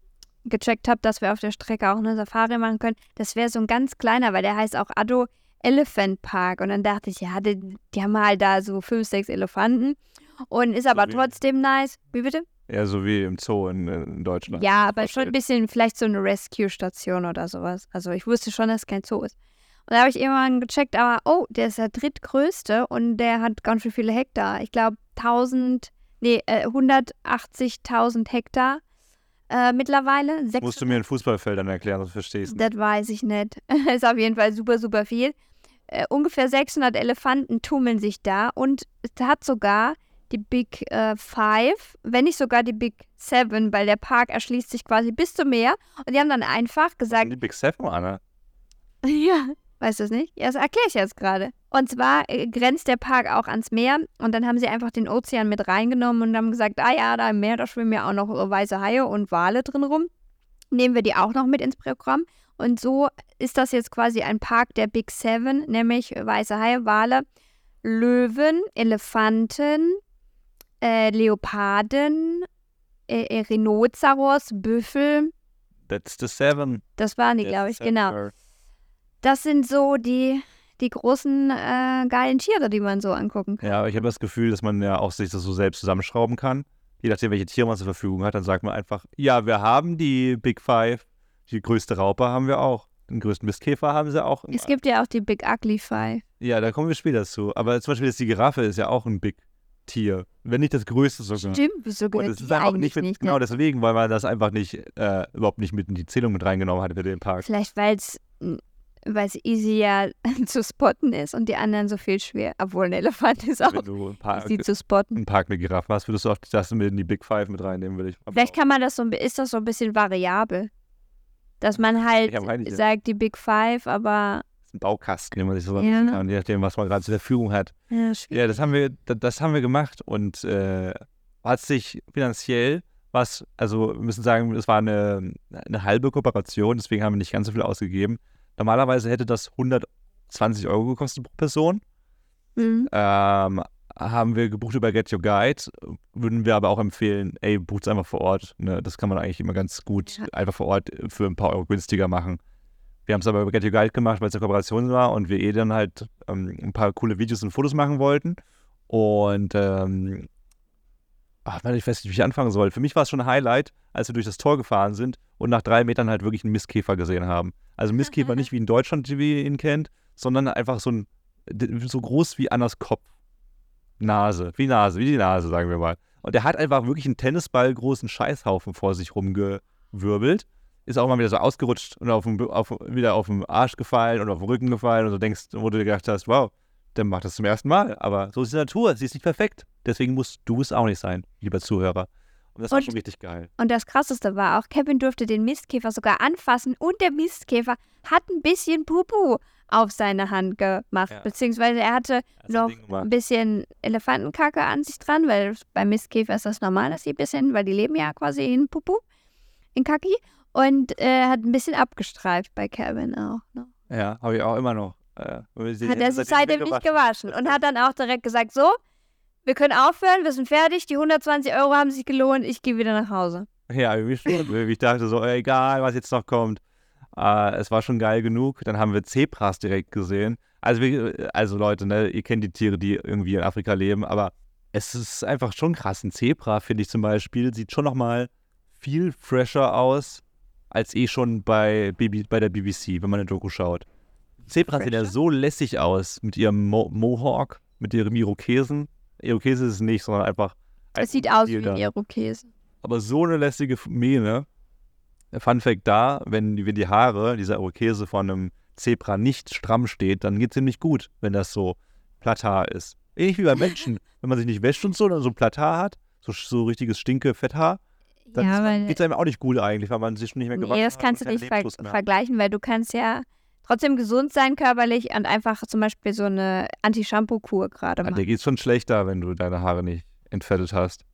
gecheckt habe, dass wir auf der Strecke auch eine Safari machen können, das wäre so ein ganz kleiner, weil der heißt auch Addo Elephant Park. Und dann dachte ich, ja, die, die haben halt da so fünf, sechs Elefanten und ist aber wie- trotzdem nice. Wie bitte? Ja, so wie im Zoo in, in Deutschland. Ja, aber schon ein bisschen vielleicht so eine Rescue-Station oder sowas. Also ich wusste schon, dass es kein Zoo ist. Und da habe ich irgendwann gecheckt, aber oh, der ist der drittgrößte und der hat ganz schön viele Hektar. Ich glaube 1000, nee, äh, 180.000 Hektar äh, mittlerweile. Sechs- Musst du mir in Fußballfeldern erklären, sonst verstehst du. das weiß ich nicht. ist auf jeden Fall super, super viel. Äh, ungefähr 600 Elefanten tummeln sich da und es hat sogar die Big äh, Five, wenn nicht sogar die Big Seven, weil der Park erschließt sich quasi bis zum Meer. Und die haben dann einfach gesagt, die Big Seven, Anna? ja, weißt du es nicht? Ja, das erkläre ich jetzt gerade. Und zwar äh, grenzt der Park auch ans Meer und dann haben sie einfach den Ozean mit reingenommen und haben gesagt, ah ja, da im Meer, da schwimmen ja auch noch äh, weiße Haie und Wale drin rum. Nehmen wir die auch noch mit ins Programm. Und so ist das jetzt quasi ein Park der Big Seven, nämlich weiße Haie, Wale, Löwen, Elefanten, äh, Leoparden, äh, äh, Rhinoceros, Büffel. That's the seven. Das waren die, glaube ich, genau. Das sind so die, die großen äh, geilen Tiere, die man so angucken kann. Ja, aber ich habe das Gefühl, dass man ja auch sich das so selbst zusammenschrauben kann. Je nachdem, welche Tiere man zur Verfügung hat, dann sagt man einfach, ja, wir haben die Big Five. Die größte Raupe haben wir auch. Den größten Mistkäfer haben sie auch. Es gibt ja auch die Big Ugly Five. ja, da kommen wir später zu. Aber zum Beispiel jetzt die Giraffe ist ja auch ein Big Tier. Wenn nicht das größte sogar. Stimmt, wieso Und es ist einfach nicht, mit, nicht? genau ne? deswegen, weil man das einfach nicht, äh, überhaupt nicht mit in die Zählung mit reingenommen hatte für den Park. Vielleicht, weil es weil es easy ja zu spotten ist und die anderen so viel schwer. Obwohl ein Elefant ist auch Park, easy zu spotten. einen Park mit Giraffen hast, würdest du auch das mit in die Big Five mit reinnehmen, würde ich. Vielleicht kann man das so, ein ist das so ein bisschen variabel. Dass man halt sagt, die Big Five, aber ein Baukasten, den man sich sowas Ja. kann, je nachdem, was man gerade zur Verfügung hat. ja. Ja, das haben wir, da- das haben wir gemacht und äh, hat sich finanziell was, also wir müssen sagen, es war eine, eine halbe Kooperation, deswegen haben wir nicht ganz so viel ausgegeben. Normalerweise hätte das 120 Euro gekostet pro Person. Mhm. Ähm, haben wir gebucht über Get Your Guide, würden wir aber auch empfehlen, ey, bucht's einfach vor Ort. Ne? Das kann man eigentlich immer ganz gut Ja. einfach vor Ort für ein paar Euro günstiger machen. Wir haben es aber über Get Your Guide gemacht, weil es eine Kooperation war und wir eh dann halt ähm, ein paar coole Videos und Fotos machen wollten. Und ähm, ach, ich weiß nicht, wie ich anfangen soll. Für mich war es schon ein Highlight, als wir durch das Tor gefahren sind und nach drei Metern halt wirklich einen Mistkäfer gesehen haben. Also Mistkäfer nicht wie in Deutschland, wie ihr ihn kennt, sondern einfach so ein so groß wie Annas Kopf. Nase, wie Nase, wie die Nase, sagen wir mal. Und der hat einfach wirklich einen Tennisball großen Scheißhaufen vor sich rumgewirbelt. Ist auch mal wieder so ausgerutscht und auf dem, auf, wieder auf den Arsch gefallen und auf den Rücken gefallen und du denkst, wo du dir gedacht hast, wow, der macht das zum ersten Mal. Aber so ist die Natur, sie ist nicht perfekt. Deswegen musst du es auch nicht sein, lieber Zuhörer. Und das war Und- schon richtig geil. Und das Krasseste war auch, Kevin durfte den Mistkäfer sogar anfassen und der Mistkäfer hat ein bisschen Pupu auf seine Hand gemacht. Ja. Beziehungsweise er hatte noch gemacht. ein bisschen Elefantenkacke an sich dran, weil beim Mistkäfer ist das normal, dass sie ein bisschen, weil die leben ja quasi in Pupu, in Kaki. Und äh, hat ein bisschen abgestreift bei Kevin auch. Ne? Ja, habe ich auch immer noch. Äh, Hat er sich seitdem nicht gewaschen und hat dann auch direkt gesagt, so, wir können aufhören, wir sind fertig, die 120 Euro haben sich gelohnt, ich gehe wieder nach Hause. Ja. Irgendwie ich dachte so, egal, was jetzt noch kommt. Äh, es war schon geil genug. Dann haben wir Zebras direkt gesehen. Also, wir, also Leute, ne, ihr kennt die Tiere, die irgendwie in Afrika leben, aber es ist einfach schon krass. Ein Zebra, finde ich zum Beispiel, sieht schon nochmal viel fresher aus als eh schon bei, BB, bei der BBC, wenn man eine Doku schaut. Zebras sehen ja so lässig aus mit ihrem Mo Mohawk, mit ihrem Irokesen. Irokese ist es nicht, sondern einfach. Es sieht aus wie ein Irokesen. aber so eine lässige Mähne. Fun Fact da, wenn, die- wenn die Haare, dieser Irokese von einem Zebra nicht stramm steht, dann geht es ihm nicht gut, wenn das so Platthaar ist. Ähnlich wie bei Menschen. wenn man sich nicht wäscht und so, dann so ein Platthaar hat, so, so richtiges stinke Fetthaar, dann Ja, geht es einem auch nicht gut eigentlich, weil man sich schon nicht mehr gewaschen nee, das hat kannst du nicht ver hat. vergleichen, weil du kannst ja trotzdem gesund sein körperlich und einfach zum Beispiel so eine Anti-Shampoo-Kur gerade Ja, machen. dir geht es schon schlechter, wenn du deine Haare nicht entfettet hast.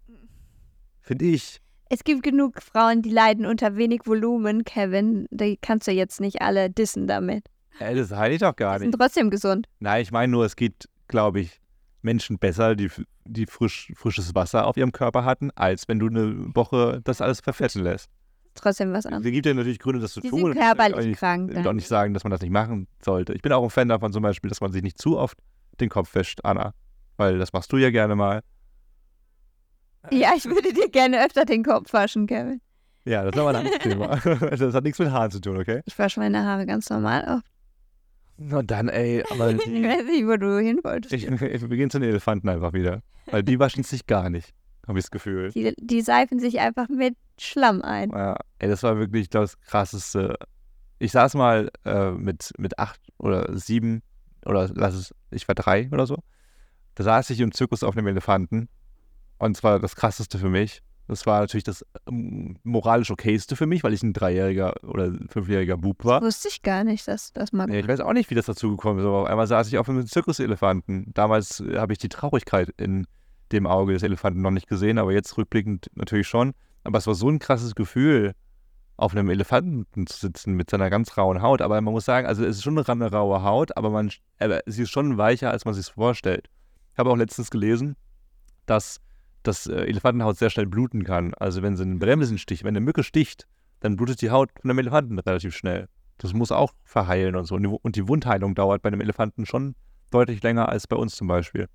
Finde ich. Es gibt genug Frauen, die leiden unter wenig Volumen, Kevin. Die kannst du jetzt nicht alle dissen damit. Ey, das heile ich doch gar Die nicht. sind trotzdem gesund. Nein, ich meine nur, es geht, glaube ich, Menschen besser, die, die frisch, frisches Wasser auf ihrem Körper hatten, als wenn du eine Woche das alles verfetten lässt. Trotzdem was Es anderes. gibt ja natürlich Gründe, das zu Die tun. sind ich körperlich auch nicht, krank. will auch Dann. nicht sagen, dass man das nicht machen sollte. Ich bin auch ein Fan davon zum Beispiel, dass man sich nicht zu oft den Kopf wäscht, Anna. Weil das machst du ja gerne mal. Ja, ich würde dir gerne öfter den Kopf waschen, Kevin. Ja, das ist aber ein anderes Thema. Das hat nichts mit Haaren zu tun, okay? Ich wasche meine Haare ganz normal auf. Na dann, ey, aber Ich die, weiß nicht, wo du hin wolltest. ich, wir gehen zu den Elefanten einfach wieder. Weil die waschen sich gar nicht, habe ich das Gefühl. Die, die seifen sich einfach mit Schlamm ein. Ja, ey, das war wirklich das krasseste. Ich saß mal äh, mit, mit acht oder sieben oder lass es, ich war drei oder so. Da saß ich im Zirkus auf einem Elefanten. Und zwar das krasseste für mich. Das war natürlich das ähm, moralisch okayste für mich, weil ich ein dreijähriger oder fünfjähriger Bub war. Wusste ich gar nicht, dass das mal. Nee, ich weiß auch nicht, wie das dazu gekommen ist, aber auf einmal saß ich auf einem Zirkuselefanten. Damals äh, habe ich die Traurigkeit in dem Auge des Elefanten noch nicht gesehen, aber jetzt rückblickend natürlich schon. Aber es war so ein krasses Gefühl, auf einem Elefanten zu sitzen mit seiner ganz rauen Haut. Aber man muss sagen, also es ist schon eine raue Haut, aber man, aber sie ist schon weicher, als man sich vorstellt. Ich habe auch letztens gelesen, dass das äh, Elefantenhaut sehr schnell bluten kann. Also wenn sie einen Bremsenstich, wenn eine Mücke sticht, dann blutet die Haut von einem Elefanten relativ schnell. Das muss auch verheilen und so. Und die, und die Wundheilung dauert bei einem Elefanten schon deutlich länger als bei uns zum Beispiel.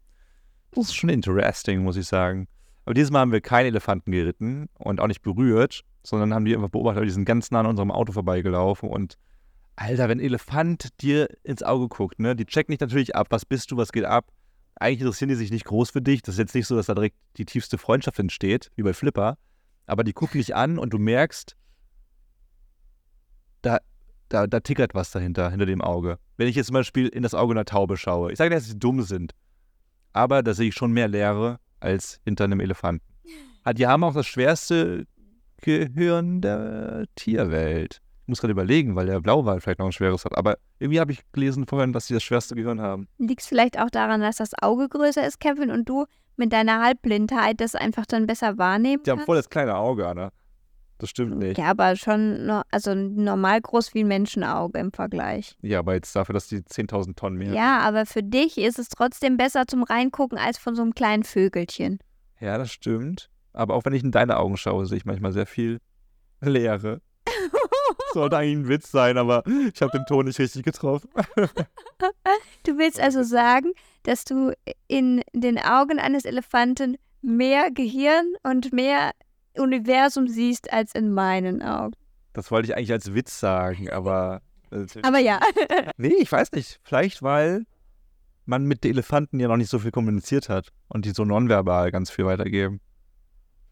Das ist schon interesting, muss ich sagen. Aber dieses Mal haben wir keinen Elefanten geritten und auch nicht berührt, sondern haben die einfach beobachtet, die sind ganz nah an unserem Auto vorbeigelaufen und Alter, wenn ein Elefant dir ins Auge guckt, ne, die checken dich natürlich ab, was bist du, was geht ab. Eigentlich interessieren die sich nicht groß für dich. Das ist jetzt nicht so, dass da direkt die tiefste Freundschaft entsteht, wie bei Flipper. Aber die gucken dich an und du merkst, da, da, da tickert was dahinter, hinter dem Auge. Wenn ich jetzt zum Beispiel in das Auge einer Taube schaue, ich sage nicht, dass sie dumm sind, aber da sehe ich schon mehr Leere als hinter einem Elefanten. Die haben auch das schwerste Gehirn der Tierwelt. Ich muss gerade überlegen, weil der Blauwal vielleicht noch ein schweres hat. Aber irgendwie habe ich gelesen vorhin, dass sie das schwerste Gehirn haben. Liegt es vielleicht auch daran, dass das Auge größer ist, Kevin, und du mit deiner Halbblindheit das einfach dann besser wahrnehmen Die haben kannst? voll das kleine Auge, Anna. Das stimmt nicht. Ja, aber schon no, also normal groß wie ein Menschenauge im Vergleich. Ja, aber jetzt dafür, dass die 10.000 Tonnen mehr. Ja, aber für dich ist es trotzdem besser zum Reingucken als von so einem kleinen Vögelchen. ja, das stimmt. Aber auch wenn ich in deine Augen schaue, sehe ich manchmal sehr viel Leere. Sollte eigentlich ein Witz sein, aber ich habe den Ton nicht richtig getroffen. Du willst also sagen, dass du in den Augen eines Elefanten mehr Gehirn und mehr Universum siehst als in meinen Augen. Das wollte ich eigentlich als Witz sagen, aber. äh, Aber ja. Nee, ich weiß nicht. Vielleicht, weil man mit den Elefanten ja noch nicht so viel kommuniziert hat und die so nonverbal ganz viel weitergeben.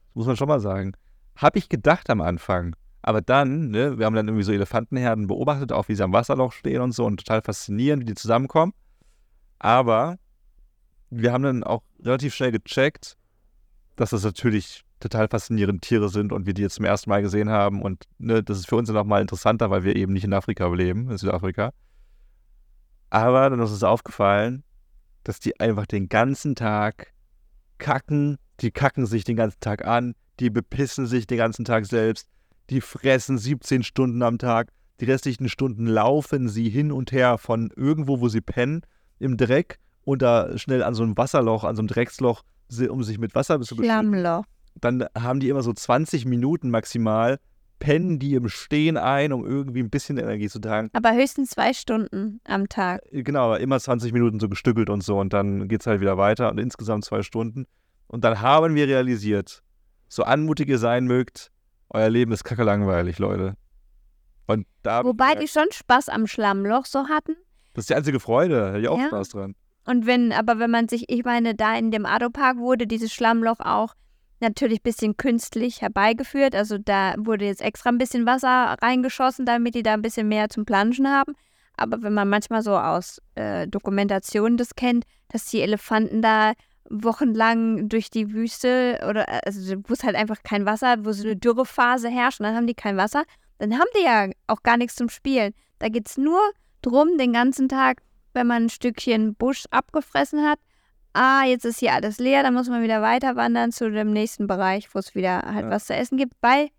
Das muss man schon mal sagen. Habe ich gedacht am Anfang. Aber dann, ne, wir haben dann irgendwie so Elefantenherden beobachtet, auch wie sie am Wasserloch stehen und so und total faszinierend, wie die zusammenkommen. Aber wir haben dann auch relativ schnell gecheckt, dass das natürlich total faszinierende Tiere sind und wir die jetzt zum ersten Mal gesehen haben. Und ne, das ist für uns dann nochmal interessanter, weil wir eben nicht in Afrika leben, in Südafrika. Aber dann ist uns aufgefallen, dass die einfach den ganzen Tag kacken. Die kacken sich den ganzen Tag an. Die bepissen sich den ganzen Tag selbst. Die fressen 17 Stunden am Tag. Die restlichen Stunden laufen sie hin und her von irgendwo, wo sie pennen, im Dreck und da schnell an so einem Wasserloch, an so einem Drecksloch, um sich mit Wasser zu Schlammloch. dann haben die immer so 20 Minuten maximal, pennen die im Stehen ein, um irgendwie ein bisschen Energie zu tanken. Aber höchstens zwei Stunden am Tag. Genau, aber immer 20 Minuten so gestückelt und so und dann geht es halt wieder weiter und insgesamt zwei Stunden. Und dann haben wir realisiert, so anmutig ihr sein mögt, euer Leben ist kacke langweilig, Leute. Und da Wobei die schon Spaß am Schlammloch so hatten. das ist die einzige Freude, da hätte ich auch Ja. Spaß dran. Und wenn, aber wenn man sich, ich meine, da in dem Ado-Park wurde dieses Schlammloch auch natürlich ein bisschen künstlich herbeigeführt. Also da wurde jetzt extra ein bisschen Wasser reingeschossen, damit die da ein bisschen mehr zum Planschen haben. Aber wenn man manchmal so aus äh, Dokumentationen das kennt, dass die Elefanten da wochenlang durch die Wüste oder äh, also wo es halt einfach kein Wasser, wo so eine Dürrephase herrscht und dann haben die kein Wasser, dann haben die ja auch gar nichts zum Spielen. Da geht es nur drum, den ganzen Tag, wenn man ein Stückchen Busch abgefressen hat, ah, jetzt ist hier alles leer, dann muss man wieder weiter wandern zu dem nächsten Bereich, wo es wieder halt Ja. was zu essen gibt, weil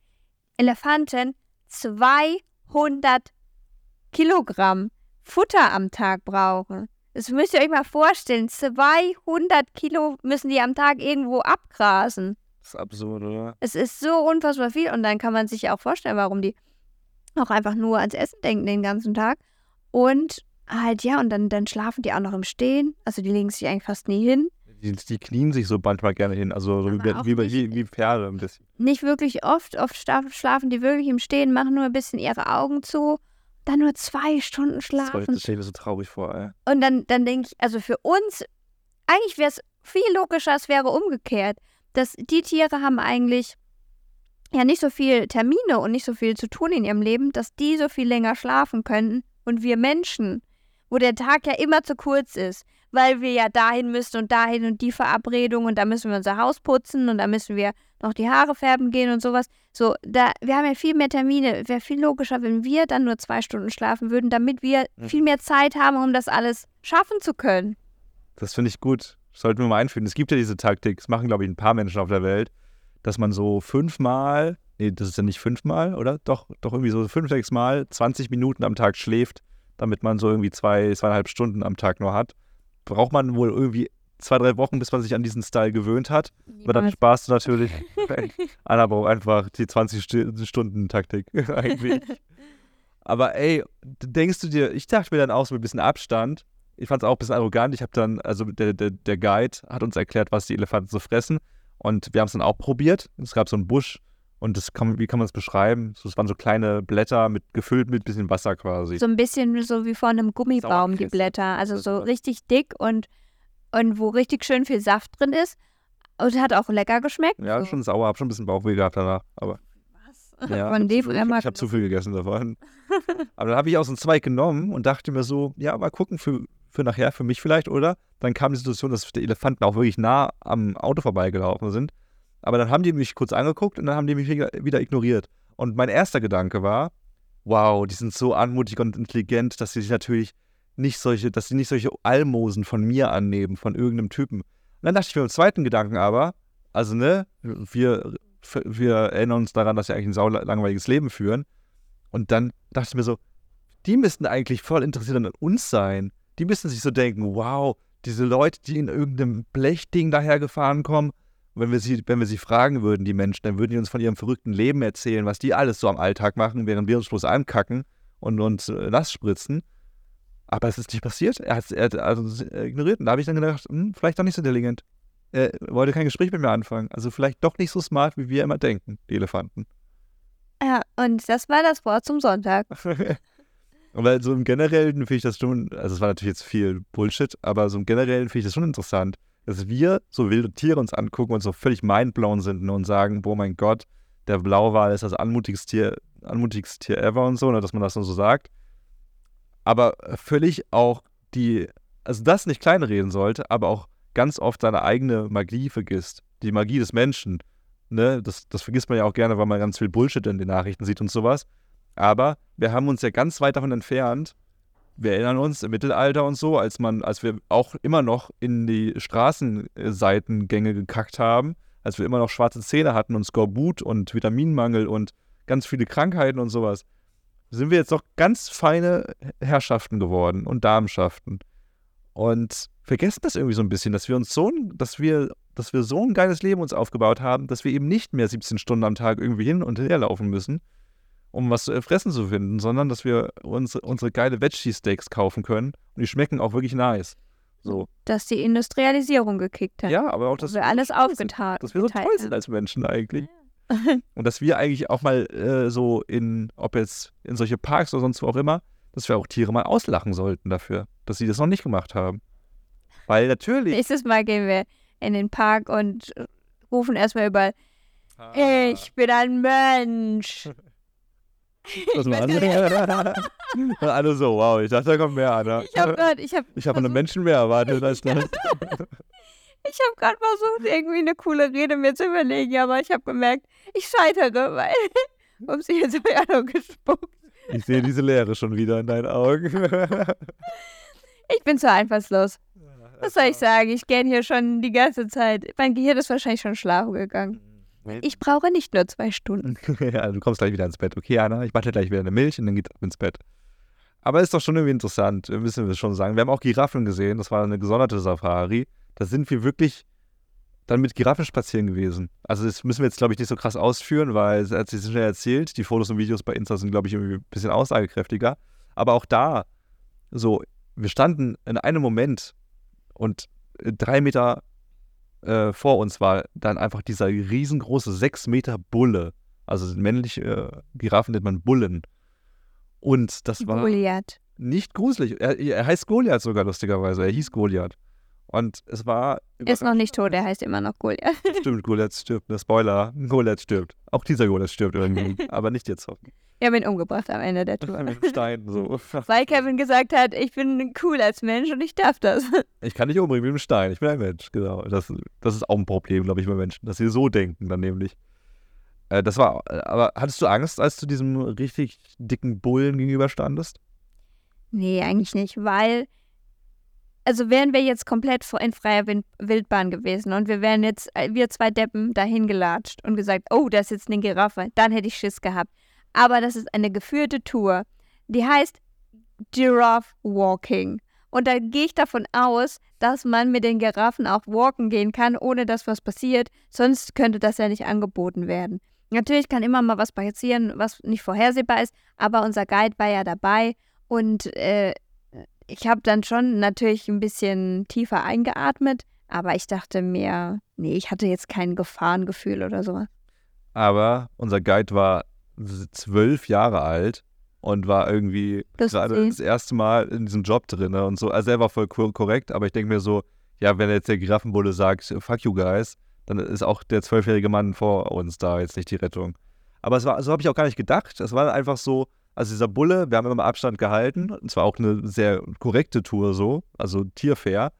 Elefanten 200 Kilogramm Futter am Tag brauchen. Das müsst ihr euch mal vorstellen. 200 Kilo müssen die am Tag irgendwo abgrasen. Das ist absurd, oder? Es ist so unfassbar viel und dann kann man sich ja auch vorstellen, warum die auch einfach nur ans Essen denken den ganzen Tag. Und halt, ja, und dann, dann schlafen die auch noch im Stehen. Also die legen sich eigentlich fast nie hin. Die, die knien sich so manchmal gerne hin, also so wie, wie, wie, wie Pferde ein bisschen. Nicht wirklich oft. Oft schlafen die wirklich im Stehen, machen nur ein bisschen ihre Augen zu. Dann nur zwei Stunden schlafen. das stelle ich mir so traurig vor, ey. Und dann, dann denke ich, also für uns, eigentlich wäre es viel logischer, es wäre umgekehrt. Dass die Tiere haben eigentlich ja nicht so viel Termine und nicht so viel zu tun in ihrem Leben, dass die so viel länger schlafen können. Und wir Menschen, wo der Tag ja immer zu kurz ist, weil wir ja dahin müssen und dahin und die Verabredung und da müssen wir unser Haus putzen und da müssen wir noch die Haare färben gehen und sowas. So, da, wir haben ja viel mehr Termine. Wäre viel logischer, wenn wir dann nur zwei Stunden schlafen würden, damit wir Mhm. viel mehr Zeit haben, um das alles schaffen zu können. Das finde ich gut. Sollten wir mal einführen. Es gibt ja diese Taktik, das machen, glaube ich, ein paar Menschen auf der Welt, dass man so fünfmal, nee, das ist ja nicht fünfmal, oder? Doch, doch irgendwie so fünf, sechs Mal 20 Minuten am Tag schläft, damit man so irgendwie zwei, zweieinhalb Stunden am Tag nur hat. Braucht man wohl irgendwie zwei, drei Wochen, bis man sich an diesen Style gewöhnt hat. Aber dann sparst du natürlich. Anna braucht einfach die 20-Stunden-Taktik eigentlich. Aber ey, denkst du dir, ich dachte mir dann auch so mit ein bisschen Abstand, ich fand es auch ein bisschen arrogant. Ich habe dann, also der, der, der Guide hat uns erklärt, was die Elefanten so fressen. Und wir haben es dann auch probiert. Es gab so einen Busch und das kann, wie kann man es beschreiben? So, es waren so kleine Blätter mit, gefüllt mit bisschen Wasser quasi. So ein bisschen so wie von einem Gummibaum, die. Blätter. Also Das so richtig dick und, und wo richtig schön viel Saft drin ist. Und hat auch lecker geschmeckt. ja, so. schon sauer, habe schon ein bisschen Bauchweh gehabt danach. Aber ja, Von ich dem hab ich habe zu viel gegessen davon. Aber dann habe ich aus dem Zweig genommen und dachte mir so, ja, mal gucken für, für nachher, für mich vielleicht, oder? Dann kam die Situation, dass die Elefanten auch wirklich nah am Auto vorbeigelaufen sind. Aber dann haben die mich kurz angeguckt und dann haben die mich wieder, ignoriert. Und mein erster Gedanke war, wow, die sind so anmutig und intelligent, dass sie sich natürlich nicht solche, dass sie nicht solche Almosen von mir annehmen, von irgendeinem Typen. Und dann dachte ich mir im zweiten Gedanken aber, also ne, wir, wir erinnern uns daran, dass wir eigentlich ein saulangweiliges Leben führen. Und dann dachte ich mir so, die müssten eigentlich voll interessiert an uns sein. Die müssten sich so denken, wow, diese Leute, die in irgendeinem Blechding dahergefahren kommen, wenn wir, sie, wenn wir sie fragen würden, die Menschen, dann würden die uns von ihrem verrückten Leben erzählen, was die alles so am Alltag machen, während wir uns bloß ankacken und uns äh, nass spritzen. Aber es ist nicht passiert. Er hat es also ignoriert. Und da habe ich dann gedacht, hm, vielleicht doch nicht so intelligent. Er wollte kein Gespräch mit mir anfangen. Also vielleicht doch nicht so smart, wie wir immer denken, die Elefanten. Ja, und das war das Wort zum Sonntag. aber so im Generellen finde ich das schon, also es war natürlich jetzt viel Bullshit, aber so im Generellen finde ich das schon interessant, dass wir so wilde Tiere uns angucken und so völlig mindblown sind ne, und sagen, boah mein Gott, der Blauwal ist das anmutigste Tier, anmutigste Tier ever und so, ne, dass man das nur so sagt. Aber völlig auch die, also das nicht kleinreden sollte, aber auch ganz oft seine eigene Magie vergisst. Die Magie des Menschen. Ne? Das, das vergisst man ja auch gerne, weil man ganz viel Bullshit in den Nachrichten sieht und sowas. Aber wir haben uns ja ganz weit davon entfernt. Wir erinnern uns im Mittelalter und so, als man, als wir auch immer noch in die Straßenseitengänge gekackt haben, als wir immer noch schwarze Zähne hatten und Skorbut und Vitaminmangel und ganz viele Krankheiten und sowas, sind wir jetzt doch ganz feine Herrschaften geworden und Damenschaften. Und vergessen das irgendwie so ein bisschen, dass wir uns so, dass wir, dass wir so ein geiles Leben uns aufgebaut haben, dass wir eben nicht mehr 17 Stunden am Tag irgendwie hin und her laufen müssen, um was zu fressen zu finden, sondern dass wir uns, unsere geile Veggie-Steaks kaufen können und die schmecken auch wirklich nice. So. Dass die Industrialisierung gekickt hat. Ja, aber auch, dass wir alles aufgetan Dass wir so toll sind als Menschen eigentlich. und dass wir eigentlich auch mal äh, so in, ob jetzt in solche Parks oder sonst wo auch immer, dass wir auch Tiere mal auslachen sollten dafür, dass sie das noch nicht gemacht haben. Weil natürlich. Nächstes Mal gehen wir in den Park und rufen erstmal über, ah. ich bin ein Mensch. Was war das? Alle so, wow, ich dachte, da kommt mehr, Anna. Ich habe gerade, ich habe. Ich habe einen Menschen mehr erwartet als das. Ich habe gerade versucht, irgendwie eine coole Rede mir zu überlegen, aber ich habe gemerkt, ich scheitere, weil. Ups, jetzt habe ich gespuckt. Ich sehe diese Leere schon wieder in deinen Augen. ich bin zu einfallslos. Was soll ich sagen? Ich gähne hier schon die ganze Zeit. Mein Gehirn ist wahrscheinlich schon schlafen gegangen. Ich brauche nicht nur zwei Stunden. ja, du kommst gleich wieder ins Bett. Okay, Anna, ich warte gleich wieder eine Milch und dann geht ab ins Bett. Aber ist doch schon irgendwie interessant, müssen wir schon sagen. Wir haben auch Giraffen gesehen. Das war eine gesonderte Safari. Da sind wir wirklich dann mit Giraffen spazieren gewesen. Also das müssen wir jetzt, glaube ich, nicht so krass ausführen, weil es hat sich schnell erzählt. Die Fotos und Videos bei Insta sind, glaube ich, irgendwie ein bisschen aussagekräftiger. Aber auch da, so, wir standen in einem Moment und drei Meter äh, vor uns war dann einfach dieser riesengroße sechs Meter Bulle. Also männliche äh, Giraffen nennt man Bullen. Und das war Goliath. nicht gruselig. Er, er heißt Goliath sogar lustigerweise. Er hieß Goliath. Und es war. Er ist noch nicht tot, er heißt immer noch Goliath. Stimmt, Goliath stirbt. Ne Spoiler, Goliath stirbt. Auch dieser Goliath stirbt irgendwie. aber nicht jetzt. Wir haben ihn umgebracht am Ende der Tour. Mit Stein, so. Weil Kevin gesagt hat, ich bin cool als Mensch und ich darf das. Ich kann nicht umbringen mit dem Stein, ich bin ein Mensch, genau. Das, das ist auch ein Problem, glaube ich, bei Menschen, dass sie so denken dann nämlich. Äh, das war, aber hattest du Angst, als du diesem richtig dicken Bullen gegenüberstandest? Nee, eigentlich nicht, weil also wären wir jetzt komplett in freier Wildbahn gewesen und wir wären jetzt, äh, wir zwei Deppen, dahin gelatscht und gesagt, oh, da ist jetzt eine Giraffe, dann hätte ich Schiss gehabt. Aber das ist eine geführte Tour, die heißt Giraffe Walking. Und da gehe ich davon aus, dass man mit den Giraffen auch walken gehen kann, ohne dass was passiert. Sonst könnte das ja nicht angeboten werden. Natürlich kann immer mal was passieren, was nicht vorhersehbar ist, aber unser Guide war ja dabei und äh, ich habe dann schon natürlich ein bisschen tiefer eingeatmet, aber ich dachte mir, nee, ich hatte jetzt kein Gefahrengefühl oder sowas. Aber unser Guide war zwölf Jahre alt und war irgendwie gerade das erste Mal in diesem Job drin und so. Also er war voll korrekt, aber ich denke mir so, ja, wenn jetzt der Giraffenbulle sagt, fuck you guys, dann ist auch der zwölfjährige Mann vor uns da jetzt nicht die Rettung. Aber es war, so habe ich auch gar nicht gedacht. Es war einfach so, also dieser Bulle, wir haben immer Abstand gehalten. Und zwar auch eine sehr korrekte Tour so, also tierfair.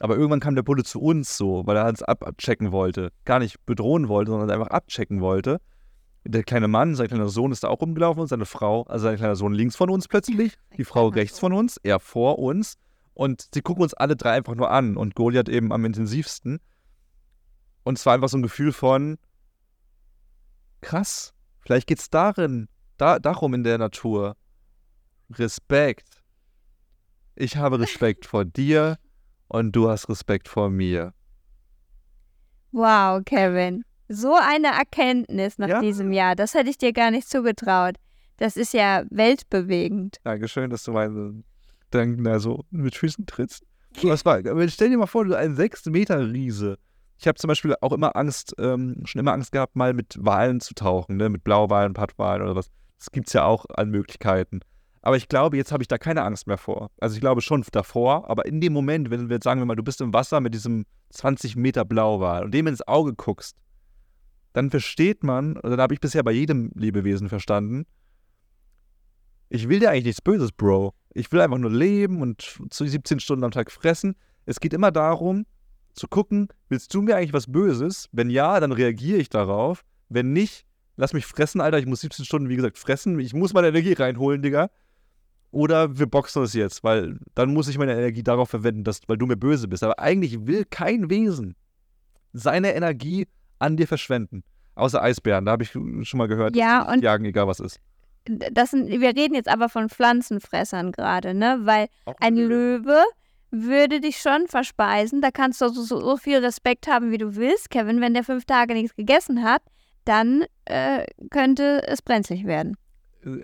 Aber irgendwann kam der Bulle zu uns so, weil er uns abchecken wollte. Gar nicht bedrohen wollte, sondern einfach abchecken wollte. Der kleine Mann, sein kleiner Sohn ist da auch rumgelaufen und seine Frau, also sein kleiner Sohn links von uns plötzlich, die Frau rechts von uns, er vor uns. Und sie gucken uns alle drei einfach nur an und Goliath eben am intensivsten. Und es war einfach so ein Gefühl von, krass, vielleicht geht es darin da, darum in der Natur. Respekt. Ich habe Respekt vor dir und du hast Respekt vor mir. Wow, Kevin. So eine Erkenntnis nach ja. diesem Jahr, das hätte ich dir gar nicht zugetraut. Das ist ja weltbewegend. Dankeschön, dass du meine dann da so mit Füßen trittst. Das war, stell dir mal vor, du ein 6 Meter Riese. Ich habe zum Beispiel auch immer Angst, ähm, schon immer Angst gehabt, mal mit Walen zu tauchen, ne? mit Blauwalen, Pattwalen oder was. Das gibt es ja auch an Möglichkeiten. Aber ich glaube, jetzt habe ich da keine Angst mehr vor. Also ich glaube schon davor, aber in dem Moment, wenn wir jetzt sagen wir mal, du bist im Wasser mit diesem 20 Meter Blauwal und dem ins Auge guckst, dann versteht man, oder da habe ich bisher bei jedem Lebewesen verstanden, ich will dir eigentlich nichts Böses, Bro. Ich will einfach nur leben und zu 17 Stunden am Tag fressen. Es geht immer darum, zu gucken, willst du mir eigentlich was Böses? Wenn ja, dann reagiere ich darauf. Wenn nicht, lass mich fressen, Alter. Ich muss 17 Stunden, wie gesagt, fressen. Ich muss meine Energie reinholen, Digga. Oder wir boxen es jetzt, weil dann muss ich meine Energie darauf verwenden, dass, weil du mir böse bist. Aber eigentlich will kein Wesen seine Energie an dir verschwenden. Außer Eisbären, da habe ich schon mal gehört, Ja, und- jagen, egal was ist. Das sind, wir reden jetzt aber von Pflanzenfressern gerade, ne? Weil ein Löwe würde dich schon verspeisen. Da kannst du so, so, so viel Respekt haben, wie du willst. Kevin, wenn der fünf Tage nichts gegessen hat, dann äh, könnte es brenzlig werden.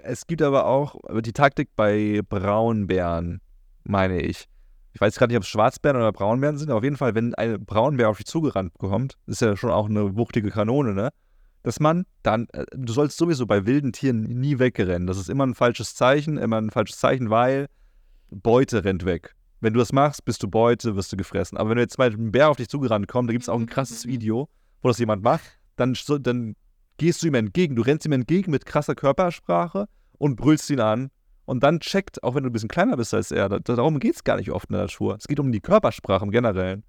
Es gibt aber auch die Taktik bei Braunbären, meine ich. Ich weiß gerade nicht, ob es Schwarzbären oder Braunbären sind, aber auf jeden Fall, wenn ein Braunbär auf dich zugerannt kommt, ist ja schon auch eine wuchtige Kanone, ne? Dass man dann, äh, du sollst sowieso bei wilden Tieren nie wegrennen. Das ist immer ein falsches Zeichen, immer ein falsches Zeichen, weil Beute rennt weg. Wenn du das machst, bist du Beute, wirst du gefressen. Aber wenn du jetzt mal ein Bär auf dich zugerannt kommt, da gibt es auch ein krasses Video, wo das jemand macht, dann, dann gehst du ihm entgegen, du rennst ihm entgegen mit krasser Körpersprache und brüllst ihn an. Und dann checkt, auch wenn du ein bisschen kleiner bist als er, da, darum geht es gar nicht oft in der Natur. Es geht um die Körpersprache im Generellen.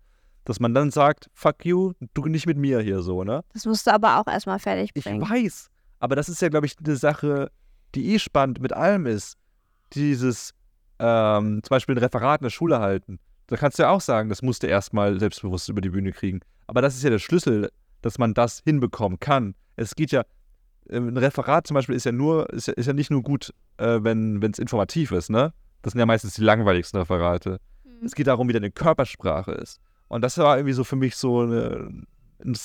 Dass man dann sagt, fuck you, du nicht mit mir hier so, ne? Das musst du aber auch erstmal fertig Ich bringen. weiß. Aber das ist ja, glaube ich, eine Sache, die eh spannend mit allem ist. Dieses, ähm, zum Beispiel ein Referat in der Schule halten. Da kannst du ja auch sagen, das musst du erstmal selbstbewusst über die Bühne kriegen. Aber das ist ja der Schlüssel, dass man das hinbekommen kann. Es geht ja, ähm, ein Referat zum Beispiel ist ja nur, ist ja, ist ja nicht nur gut, äh, wenn es informativ ist, ne? Das sind ja meistens die langweiligsten Referate. Mhm. Es geht darum, wie deine Körpersprache ist. Und das war irgendwie so für mich so eine,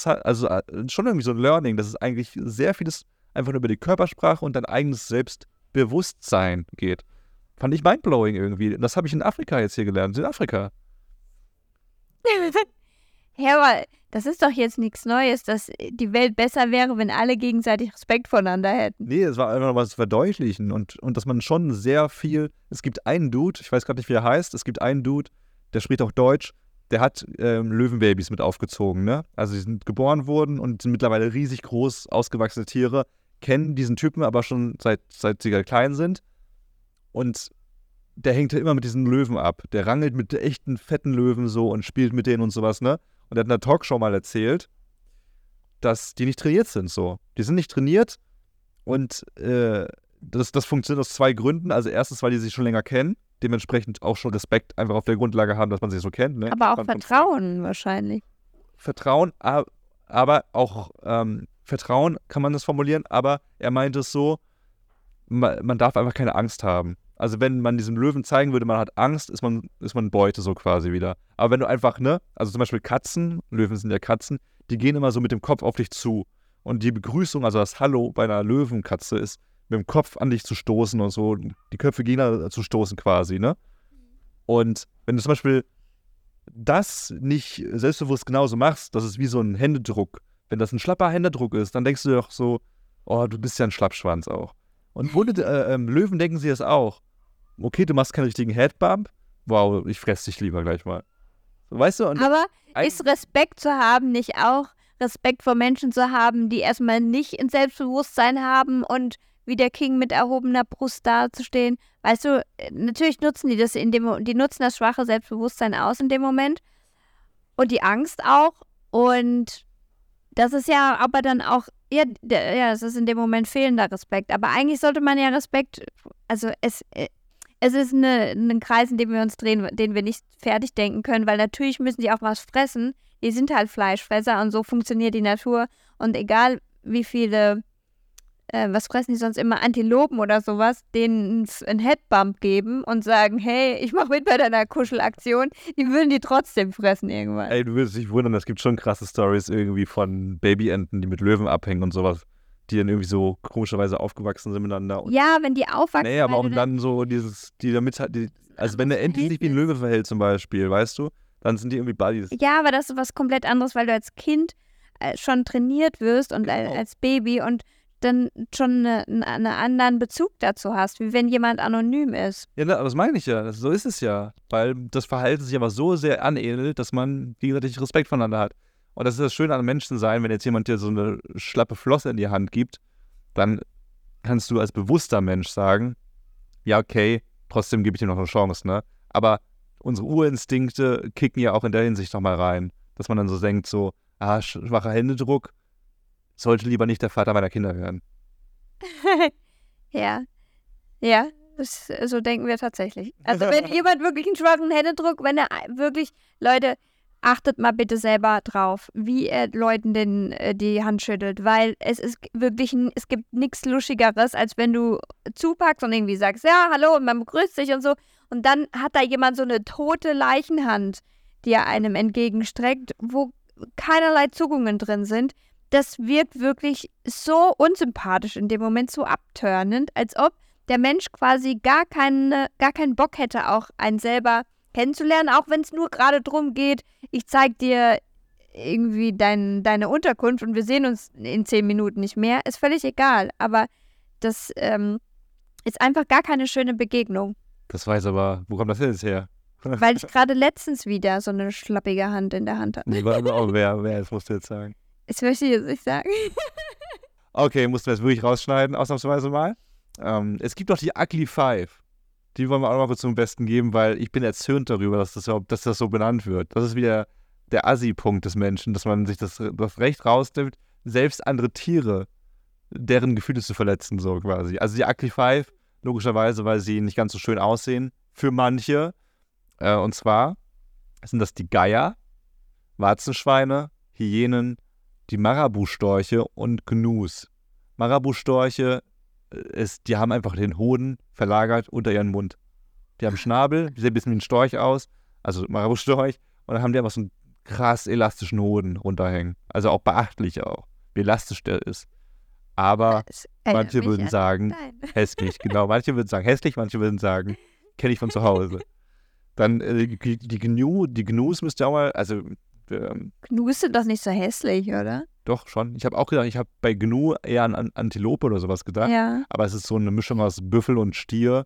also äh, schon irgendwie so ein Learning, dass es eigentlich sehr vieles einfach nur über die Körpersprache und dein eigenes Selbstbewusstsein geht. Fand ich mindblowing irgendwie. Und das habe ich in Afrika jetzt hier gelernt, Südafrika. Ja, aber das ist doch jetzt nichts Neues, dass die Welt besser wäre, wenn alle gegenseitig Respekt voneinander hätten. Nee, es war einfach was zu verdeutlichen und, und dass man schon sehr viel. Es gibt einen Dude, ich weiß gerade nicht, wie er heißt, es gibt einen Dude, der spricht auch Deutsch, der hat ähm, Löwenbabys mit aufgezogen, ne? Also die sind geboren worden und sind mittlerweile riesig groß, ausgewachsene Tiere, kennen diesen Typen aber schon seit, seit sie klein sind. Und der hängt ja immer mit diesen Löwen ab. Der rangelt mit echten fetten Löwen so und spielt mit denen und sowas, ne? Und er hat in einer Talkshow mal erzählt, dass die nicht trainiert sind so. Die sind nicht trainiert und äh, das, das funktioniert aus zwei Gründen. Also erstens, weil die sich schon länger kennen, dementsprechend auch schon Respekt einfach auf der Grundlage haben, dass man sich so kennt. Ne? Aber auch Vertrauen wahrscheinlich. Vertrauen, aber auch ähm, Vertrauen kann man das formulieren, aber er meinte es so, man, man darf einfach keine Angst haben. Also wenn man diesem Löwen zeigen würde, man hat Angst, ist man, ist man Beute so quasi wieder. Aber wenn du einfach, ne, also zum Beispiel Katzen, Löwen sind ja Katzen, die gehen immer so mit dem Kopf auf dich zu. Und die Begrüßung, also das Hallo bei einer Löwenkatze ist, mit dem Kopf an dich zu stoßen und so, die Köpfe gegeneinander zu stoßen quasi, ne? Und wenn du zum Beispiel das nicht selbstbewusst genauso machst, das ist wie so ein Händedruck. Wenn das ein schlapper Händedruck ist, dann denkst du doch so, oh, du bist ja ein Schlappschwanz auch. Und Hunde, äh, ähm, Löwen denken sie das auch. Okay, du machst keinen richtigen Headbump. Wow, ich fress dich lieber gleich mal. Weißt du? Aber ist Respekt zu haben nicht auch Respekt vor Menschen zu haben, die erstmal nicht ein Selbstbewusstsein haben und wie der King mit erhobener Brust dazustehen? Weißt du, natürlich nutzen die das in dem die nutzen das schwache Selbstbewusstsein aus in dem Moment und die Angst auch und das ist ja aber dann auch ja, ja, es ist in dem Moment fehlender Respekt. Aber eigentlich sollte man ja Respekt, also es, äh, es ist eine, ein Kreis, in dem wir uns drehen, den wir nicht fertig denken können, weil natürlich müssen die auch was fressen. Die sind halt Fleischfresser und so funktioniert die Natur. Und egal wie viele, äh, was fressen die sonst immer, Antilopen oder sowas, denen einen Headbump geben und sagen, hey, ich mach mit bei deiner Kuschelaktion, die würden die trotzdem fressen irgendwann. ey, du würdest dich wundern, es gibt schon krasse Stories irgendwie von Babyenten, die mit Löwen abhängen und sowas, die dann irgendwie so komischerweise aufgewachsen sind miteinander. Und Ja, wenn die aufwachsen. nee, aber auch dann so dieses, die damit halt, die, Also wenn der Ente sich wie ein. Löwe verhält zum Beispiel, weißt du, dann sind die irgendwie Buddies. Ja, aber das ist was komplett anderes, weil du als Kind äh, schon trainiert wirst und Genau. als Baby und dann schon eine, einen anderen Bezug dazu hast, wie wenn jemand anonym ist. Ja, ne, aber das meine ich ja. Das, so ist es ja. Weil das Verhalten sich aber so sehr anähnelt, dass man gegenseitig Respekt voneinander hat. Und das ist das Schöne an Menschen sein, wenn jetzt jemand dir so eine schlappe Flosse in die Hand gibt, dann kannst du als bewusster Mensch sagen, ja, okay, trotzdem gebe ich dir noch eine Chance, ne? Aber unsere Urinstinkte kicken ja auch in der Hinsicht nochmal rein, dass man dann so denkt, so, ah, schwacher Händedruck, sollte lieber nicht der Vater meiner Kinder werden. ja. Ja, das, so denken wir tatsächlich. Also wenn jemand wirklich einen schwachen Händedruck, wenn er wirklich, Leute, achtet mal bitte selber drauf, wie er Leuten den, äh, die Hand schüttelt, weil es ist wirklich, es gibt nichts Luschigeres, als wenn du zupackst und irgendwie sagst, ja, hallo, und man begrüßt sich und so, und dann hat da jemand so eine tote Leichenhand, die er einem entgegenstreckt, wo keinerlei Zuckungen drin sind. Das wirkt wirklich so unsympathisch in dem Moment, so abtörnend, als ob der Mensch quasi gar, keine, gar keinen Bock hätte, auch einen selber kennenzulernen, auch wenn es nur gerade drum geht, ich zeig dir irgendwie dein, deine Unterkunft und wir sehen uns in zehn Minuten nicht mehr, ist völlig egal. Aber das ähm, ist einfach gar keine schöne Begegnung, Das weiß aber, wo kommt das jetzt her? weil ich gerade letztens wieder so eine schlappige Hand in der Hand hatte. Nee, aber auch wer, wer, das musst du jetzt sagen. Das möchte ich jetzt nicht sagen. Okay, mussten wir jetzt wirklich rausschneiden, ausnahmsweise mal. Ähm, es gibt noch die Ugly Five. Die wollen wir auch noch mal kurz zum Besten geben, weil ich bin erzürnt darüber, dass das, dass das so benannt wird. Das ist wieder der Assi-Punkt des Menschen, dass man sich das, das Recht rausnimmt, selbst andere Tiere, deren Gefühle zu verletzen, so quasi. Also die Ugly Five, logischerweise, weil sie nicht ganz so schön aussehen, für manche. Äh, und zwar sind das die Geier, Warzenschweine, Hyänen, die Marabu-Storche und Gnus. Marabu-Storche, ist, die haben einfach den Hoden verlagert unter ihren Mund. Die haben Schnabel, die sehen ein bisschen wie ein Storch aus, also Marabu-Storch, und dann haben die einfach so einen krass elastischen Hoden runterhängen. Also auch beachtlich auch, wie elastisch der ist. Aber manche würden sagen, hässlich, genau. Manche würden sagen hässlich, manche würden sagen, kenne ich von zu Hause. Dann äh, die, die Gnu, die Gnus müsst ihr auch mal, also ähm, Gnus sind doch nicht so hässlich, oder? Doch schon. Ich habe auch gedacht, ich habe bei Gnu eher an, an Antilope oder sowas gedacht. Ja. Aber es ist so eine Mischung aus Büffel und Stier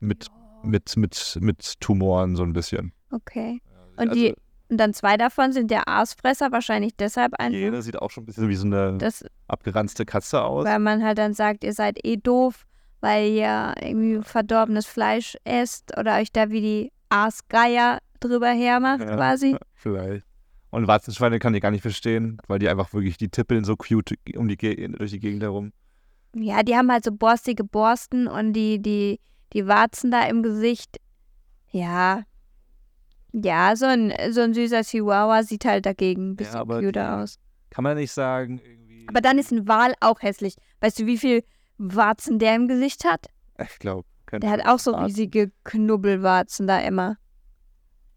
mit, mit, mit, mit Tumoren so ein bisschen. Okay. Und also, die, und dann zwei davon sind der Aasfresser, wahrscheinlich deshalb einfach. Jene sieht auch schon ein bisschen wie so eine Das, abgeranzte Katze aus. weil man halt dann sagt, ihr seid eh doof, weil ihr irgendwie verdorbenes Fleisch esst oder euch da wie die Aasgeier drüber hermacht Ja. quasi. Vielleicht. Und Warzenschweine kann ich gar nicht verstehen, weil die einfach wirklich, die tippeln so cute um die, Ge- durch die Gegend herum. Ja, die haben halt so borstige Borsten und die, die, die Warzen da im Gesicht. Ja. Ja, so ein, so ein süßer Chihuahua sieht halt dagegen ein bisschen aber cuter aus. Kann man nicht sagen, irgendwie. Aber dann ist ein Wal auch hässlich. Weißt du, wie viel Warzen der im Gesicht hat? Ich glaube. Der hat auch so riesige Knubbelwarzen da immer.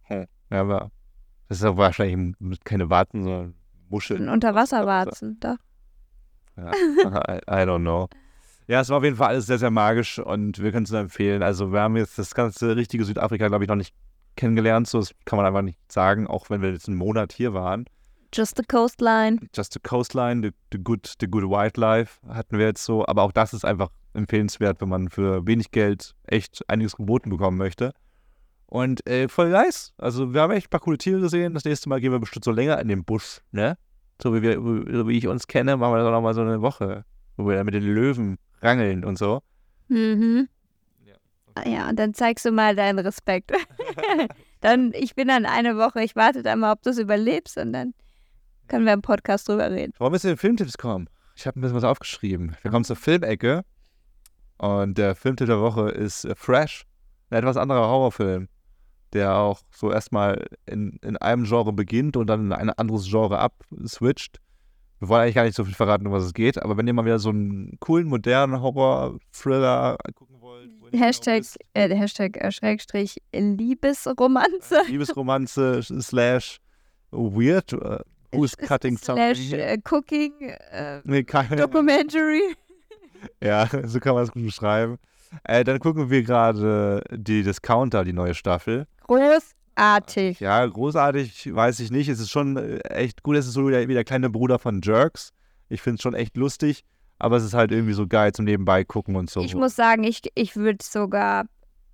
Ja, aber das ist auch wahrscheinlich keine Warzen, sondern Muscheln. Unterwasserwarzen, doch. Ja, I, I don't know. Ja, es war auf jeden Fall alles sehr, sehr magisch und wir können es nur empfehlen. Also wir haben jetzt das ganze richtige Südafrika, glaube ich, noch nicht kennengelernt. So, das kann man einfach nicht sagen, auch wenn wir jetzt einen Monat hier waren. Just the coastline. Just the Coastline, the, the, good, the Good Wildlife hatten wir jetzt so. Aber auch das ist einfach empfehlenswert, wenn man für wenig Geld echt einiges geboten bekommen möchte. Und äh, voll nice. Also wir haben echt ein paar coole Tiere gesehen. Das nächste Mal gehen wir bestimmt so länger in den Busch, ne? So wie, wir, so wie ich uns kenne, machen wir das auch nochmal so eine Woche, wo wir dann mit den Löwen rangeln und so. Mhm. Ja, und dann zeigst du mal deinen Respekt. dann, ich bin dann eine Woche, ich warte dann mal, ob du es überlebst und dann können wir im Podcast drüber reden. Wollen wir zu den Filmtipps kommen? Ich habe ein bisschen was aufgeschrieben. Wir kommen zur Filmecke. Und der Filmtipp der Woche ist äh, Fresh. Ein etwas anderer Horrorfilm, der auch so erstmal in, in einem Genre beginnt und dann in ein anderes Genre abswitcht. Wir wollen eigentlich gar nicht so viel verraten, um was es geht, aber wenn ihr mal wieder so einen coolen, modernen Horror-Thriller gucken wollt. Hashtag, genau äh, Hashtag äh, Schrägstrich Liebesromanze. Liebesromanze slash weird. Uh, who's cutting something? Slash äh, Cooking äh, Nee, Documentary. Ja, so kann man es gut beschreiben. Äh, dann gucken wir gerade die Discounter, die neue Staffel. Großartig. Ja, großartig, weiß ich nicht. Es ist schon äh, echt gut. Es ist so wie der, wie der kleine Bruder von Jerks. Ich finde es schon echt lustig, aber es ist halt irgendwie so geil zum Nebenbei gucken und so. Ich muss sagen, ich, ich würde es sogar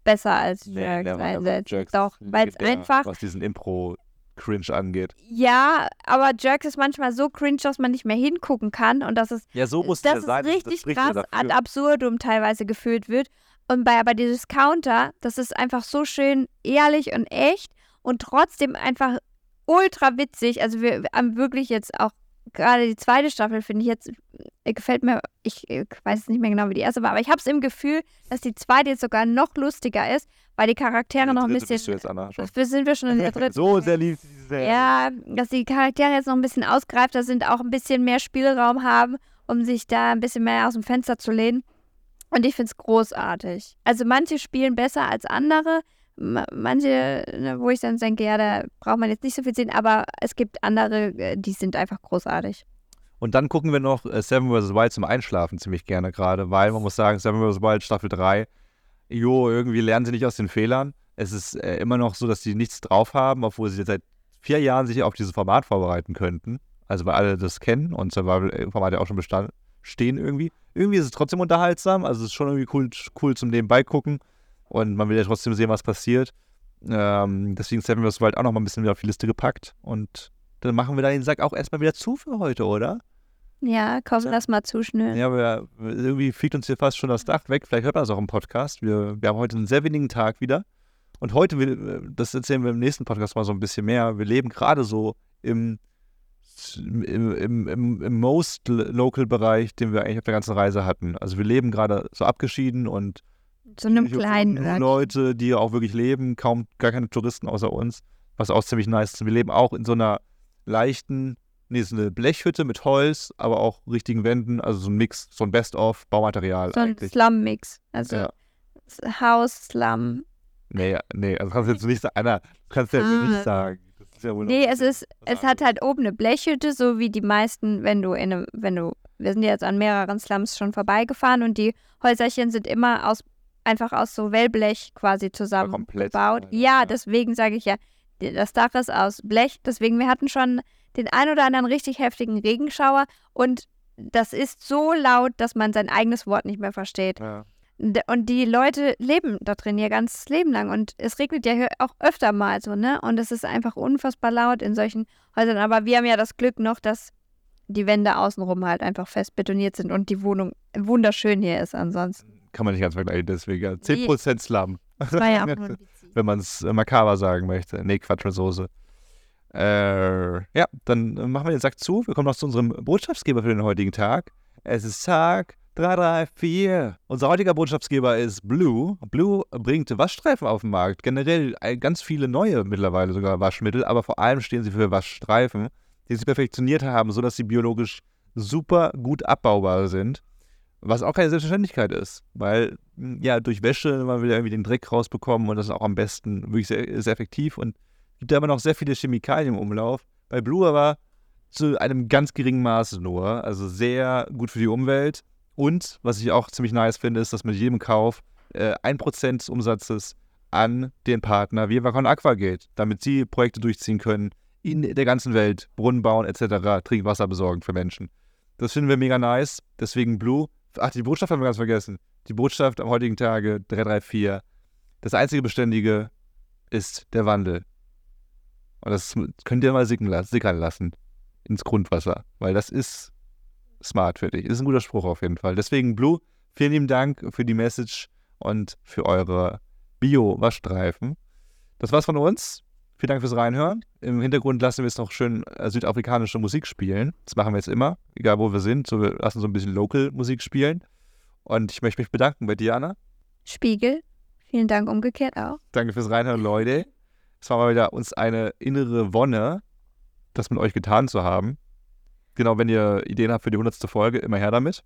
besser als Nee, Jerks aber einsetzen. Jerks Doch, weil es einfach, Was diesen Impro-Cringe angeht. ja, aber Jerks ist manchmal so cringe, dass man nicht mehr hingucken kann und dass es Ja, so muss das es ist sein. richtig ja krass ad absurdum teilweise gefühlt wird. Und bei aber dieses Counter, das ist einfach so schön ehrlich und echt und trotzdem einfach ultra witzig. Also wir haben wirklich jetzt auch gerade die zweite Staffel finde ich jetzt äh, gefällt mir. Ich äh, weiß nicht mehr genau, wie die erste war, aber ich habe es im Gefühl, dass die zweite jetzt sogar noch lustiger ist, weil die Charaktere Der noch ein dritte bist du bisschen. jetzt, Anna, schon. Sind wir schon in der dritten. so sehr liebt sie Serie. Ja, dass die Charaktere jetzt noch ein bisschen ausgereifter sind, auch ein bisschen mehr Spielraum haben, um sich da ein bisschen mehr aus dem Fenster zu lehnen. Und ich finde es großartig. Also manche spielen besser als andere. Ma- Manche, ne, wo ich dann denke, ja, da braucht man jetzt nicht so viel sehen, aber es gibt andere, äh, die sind einfach großartig. Und dann gucken wir noch äh, Seven vs. Wild zum Einschlafen ziemlich gerne gerade, weil man muss sagen, Seven vs. Wild Staffel 3, jo, irgendwie lernen sie nicht aus den Fehlern. Es ist äh, immer noch so, dass die nichts drauf haben, obwohl sie seit vier Jahren sich auf dieses Format vorbereiten könnten. Also weil alle das kennen und Survival-Format ja auch schon bestand, stehen irgendwie. Irgendwie ist es trotzdem unterhaltsam, also es ist schon irgendwie cool, cool zum Nebenbei gucken und man will ja trotzdem sehen, was passiert. Ähm, deswegen Seven vs. Wild auch noch mal ein bisschen wieder auf die Liste gepackt und dann machen wir da den Sack auch erstmal wieder zu für heute, oder? Ja, komm, lass mal zuschnüren. Ja, aber irgendwie fliegt uns hier fast schon das Dach weg. Vielleicht hört man das auch im Podcast. Wir, wir haben heute einen sehr wenigen Tag wieder. Und heute, will- das erzählen wir im nächsten Podcast mal so ein bisschen mehr. Wir leben gerade so im, im, im, im, im most local Bereich, den wir eigentlich auf der ganzen Reise hatten. Also wir leben gerade so abgeschieden und Zu einem kleinen Örtchen. Leute, die auch wirklich leben, kaum gar keine Touristen außer uns, was auch ziemlich nice ist. Wir leben auch in so einer leichten, nee, so eine Blechhütte mit Holz, aber auch richtigen Wänden, also so ein Mix, so ein Best-of Baumaterial So ein. Slum-Mix. Also Ja. Haus, Slum. Nee, nee, also kannst du jetzt nicht sagen, Anna, du kannst ja Ah. nicht sagen. Ja wohl Nee, es ist, es hat halt oben eine Blechhütte, so wie die meisten, wenn du in einem, wenn du, wir sind jetzt an mehreren Slums schon vorbeigefahren und die Häuserchen sind immer aus, einfach aus so Wellblech quasi zusammengebaut. ja, Ja, deswegen sage ich ja, das Dach ist aus Blech, deswegen, wir hatten schon den ein oder anderen richtig heftigen Regenschauer und das ist so laut, dass man sein eigenes Wort nicht mehr versteht. Ja. Und die Leute leben da drin ihr ganzes Leben lang. Und es regnet ja hier auch öfter mal so, ne? Und es ist einfach unfassbar laut in solchen Häusern. Aber wir haben ja das Glück noch, dass die Wände außenrum halt einfach fest betoniert sind und die Wohnung wunderschön hier ist ansonsten. Kann man nicht ganz vergleichen, deswegen. ja. 10% Slum, Das war ja auch nur wenn man es äh, makaber sagen möchte. Nee, Quatsch mit Soße. Äh, ja, dann äh, machen wir den Sack zu. Wir kommen noch zu unserem Botschaftsgeber für den heutigen Tag. Es ist Tag 334. Unser heutiger Botschaftsgeber ist Blue. Blue bringt Waschstreifen auf den Markt. Generell äh, ganz viele neue mittlerweile sogar Waschmittel, aber vor allem stehen sie für Waschstreifen, die sie perfektioniert haben, sodass sie biologisch super gut abbaubar sind. Was auch keine Selbstverständlichkeit ist, weil mh, ja durch Wäsche, man will ja irgendwie den Dreck rausbekommen und das ist auch am besten wirklich sehr, sehr effektiv und gibt immer noch sehr viele Chemikalien im Umlauf. Bei Blue aber zu einem ganz geringen Maße nur, also sehr gut für die Umwelt und was ich auch ziemlich nice finde, ist, dass mit jedem Kauf äh, 1% des Umsatzes an den Partner Viva Aqua geht, damit sie Projekte durchziehen können in der ganzen Welt, Brunnen bauen etc., Trinkwasser besorgen für Menschen. Das finden wir mega nice, deswegen Blue Ach, die Botschaft haben wir ganz vergessen. Die Botschaft am heutigen Tage 334. Das einzige Beständige ist der Wandel. Und das könnt ihr mal sickern lassen ins Grundwasser, weil das ist smart für dich. Ist ein guter Spruch auf jeden Fall. Deswegen, Blue, vielen lieben Dank für die Message und für eure Bio-Waschstreifen. Das war's von uns. Vielen Dank fürs Reinhören. Im Hintergrund lassen wir jetzt noch schön äh, südafrikanische Musik spielen. Das machen wir jetzt immer, egal wo wir sind. So, wir lassen so ein bisschen Local-Musik spielen. Und ich möchte mich bedanken bei Diana. Spiegel. Vielen Dank umgekehrt auch. Danke fürs Reinhören, Leute. Es war mal wieder uns eine innere Wonne, das mit euch getan zu haben. Genau, wenn ihr Ideen habt für die 100. Folge, immer her damit.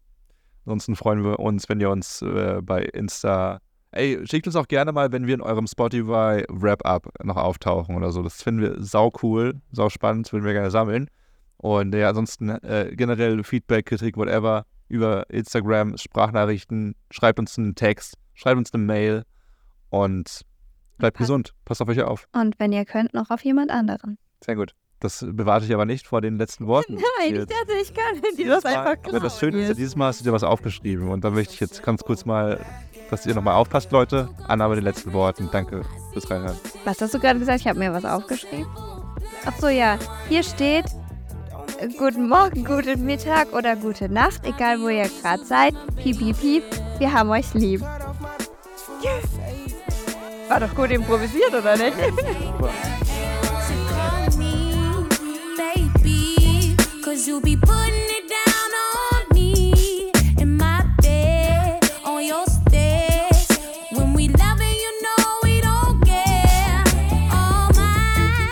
Ansonsten freuen wir uns, wenn ihr uns äh, bei Insta. Ey, schickt uns auch gerne mal, wenn wir in eurem Spotify Wrap-Up noch auftauchen oder so. Das finden wir sau cool, sau spannend, würden wir gerne sammeln. Und ja, ansonsten äh, generell Feedback, Kritik, whatever über Instagram, Sprachnachrichten, schreibt uns einen Text schreibt uns eine Mail und bleibt Passt. gesund. Passt auf euch auf. Und wenn ihr könnt, noch auf jemand anderen. Sehr gut. Das bewarte ich aber nicht vor den letzten Worten. Nein, ich dachte, ich kann dir Dieses das einfach aber das Schöne ist, ja, dieses Mal hast du dir was aufgeschrieben und da möchte ich jetzt ganz kurz mal, dass ihr nochmal aufpasst, Leute. Anna mit den letzten Worten. Danke fürs Reinhören. Was hast du gerade gesagt? Ich habe mir was aufgeschrieben. Ach so, ja. Hier steht Guten Morgen, guten Mittag oder gute Nacht, egal wo ihr gerade seid. Piep, piep, piep. Wir haben euch lieb. War doch gut improvisiert, oder nicht? call. Cause you be putting it down on me. In my bed, on your stairs. When we loving, you know we don't care. Oh my,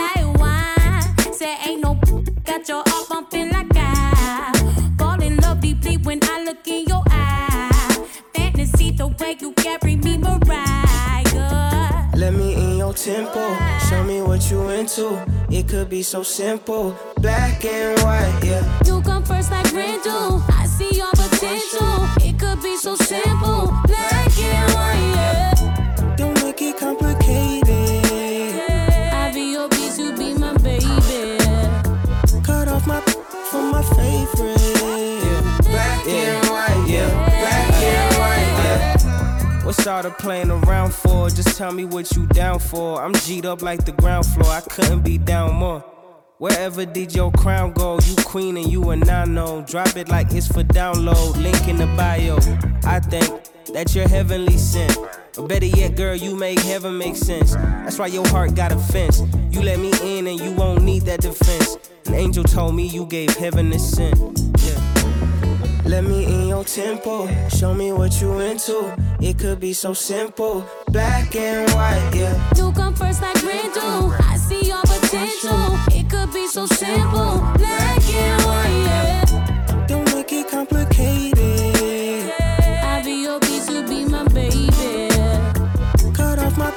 like wine. Say ain't no got your heart bumping like I. Fall in love deeply when I look in your eye. Fantasy the way you carry me, Mariah. Let me in your tempo. Show me what you into. Could be so simple. Black and white, yeah. You come first like do. I see your potential. It could be so simple. Black and white, yeah. What's all the playing around for? Just tell me what you down for. I'm G'd up like the ground floor. I couldn't be down more. Wherever did your crown go? You queen and you a nano. Drop it like it's for download. Link in the bio. I think that you're heavenly sent. Or better yet, girl, you make heaven make sense. That's why your heart got a fence. You let me in and you won't need that defense. An angel told me you gave heaven a scent. Let me in your tempo. Show me what you into. It could be so simple. Black and white, yeah. You come first like rain do. I see your potential. It could be so simple. Black and white, yeah. Don't make it complicated. I be your piece, you be my baby. Cut off my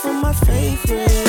from my favorite.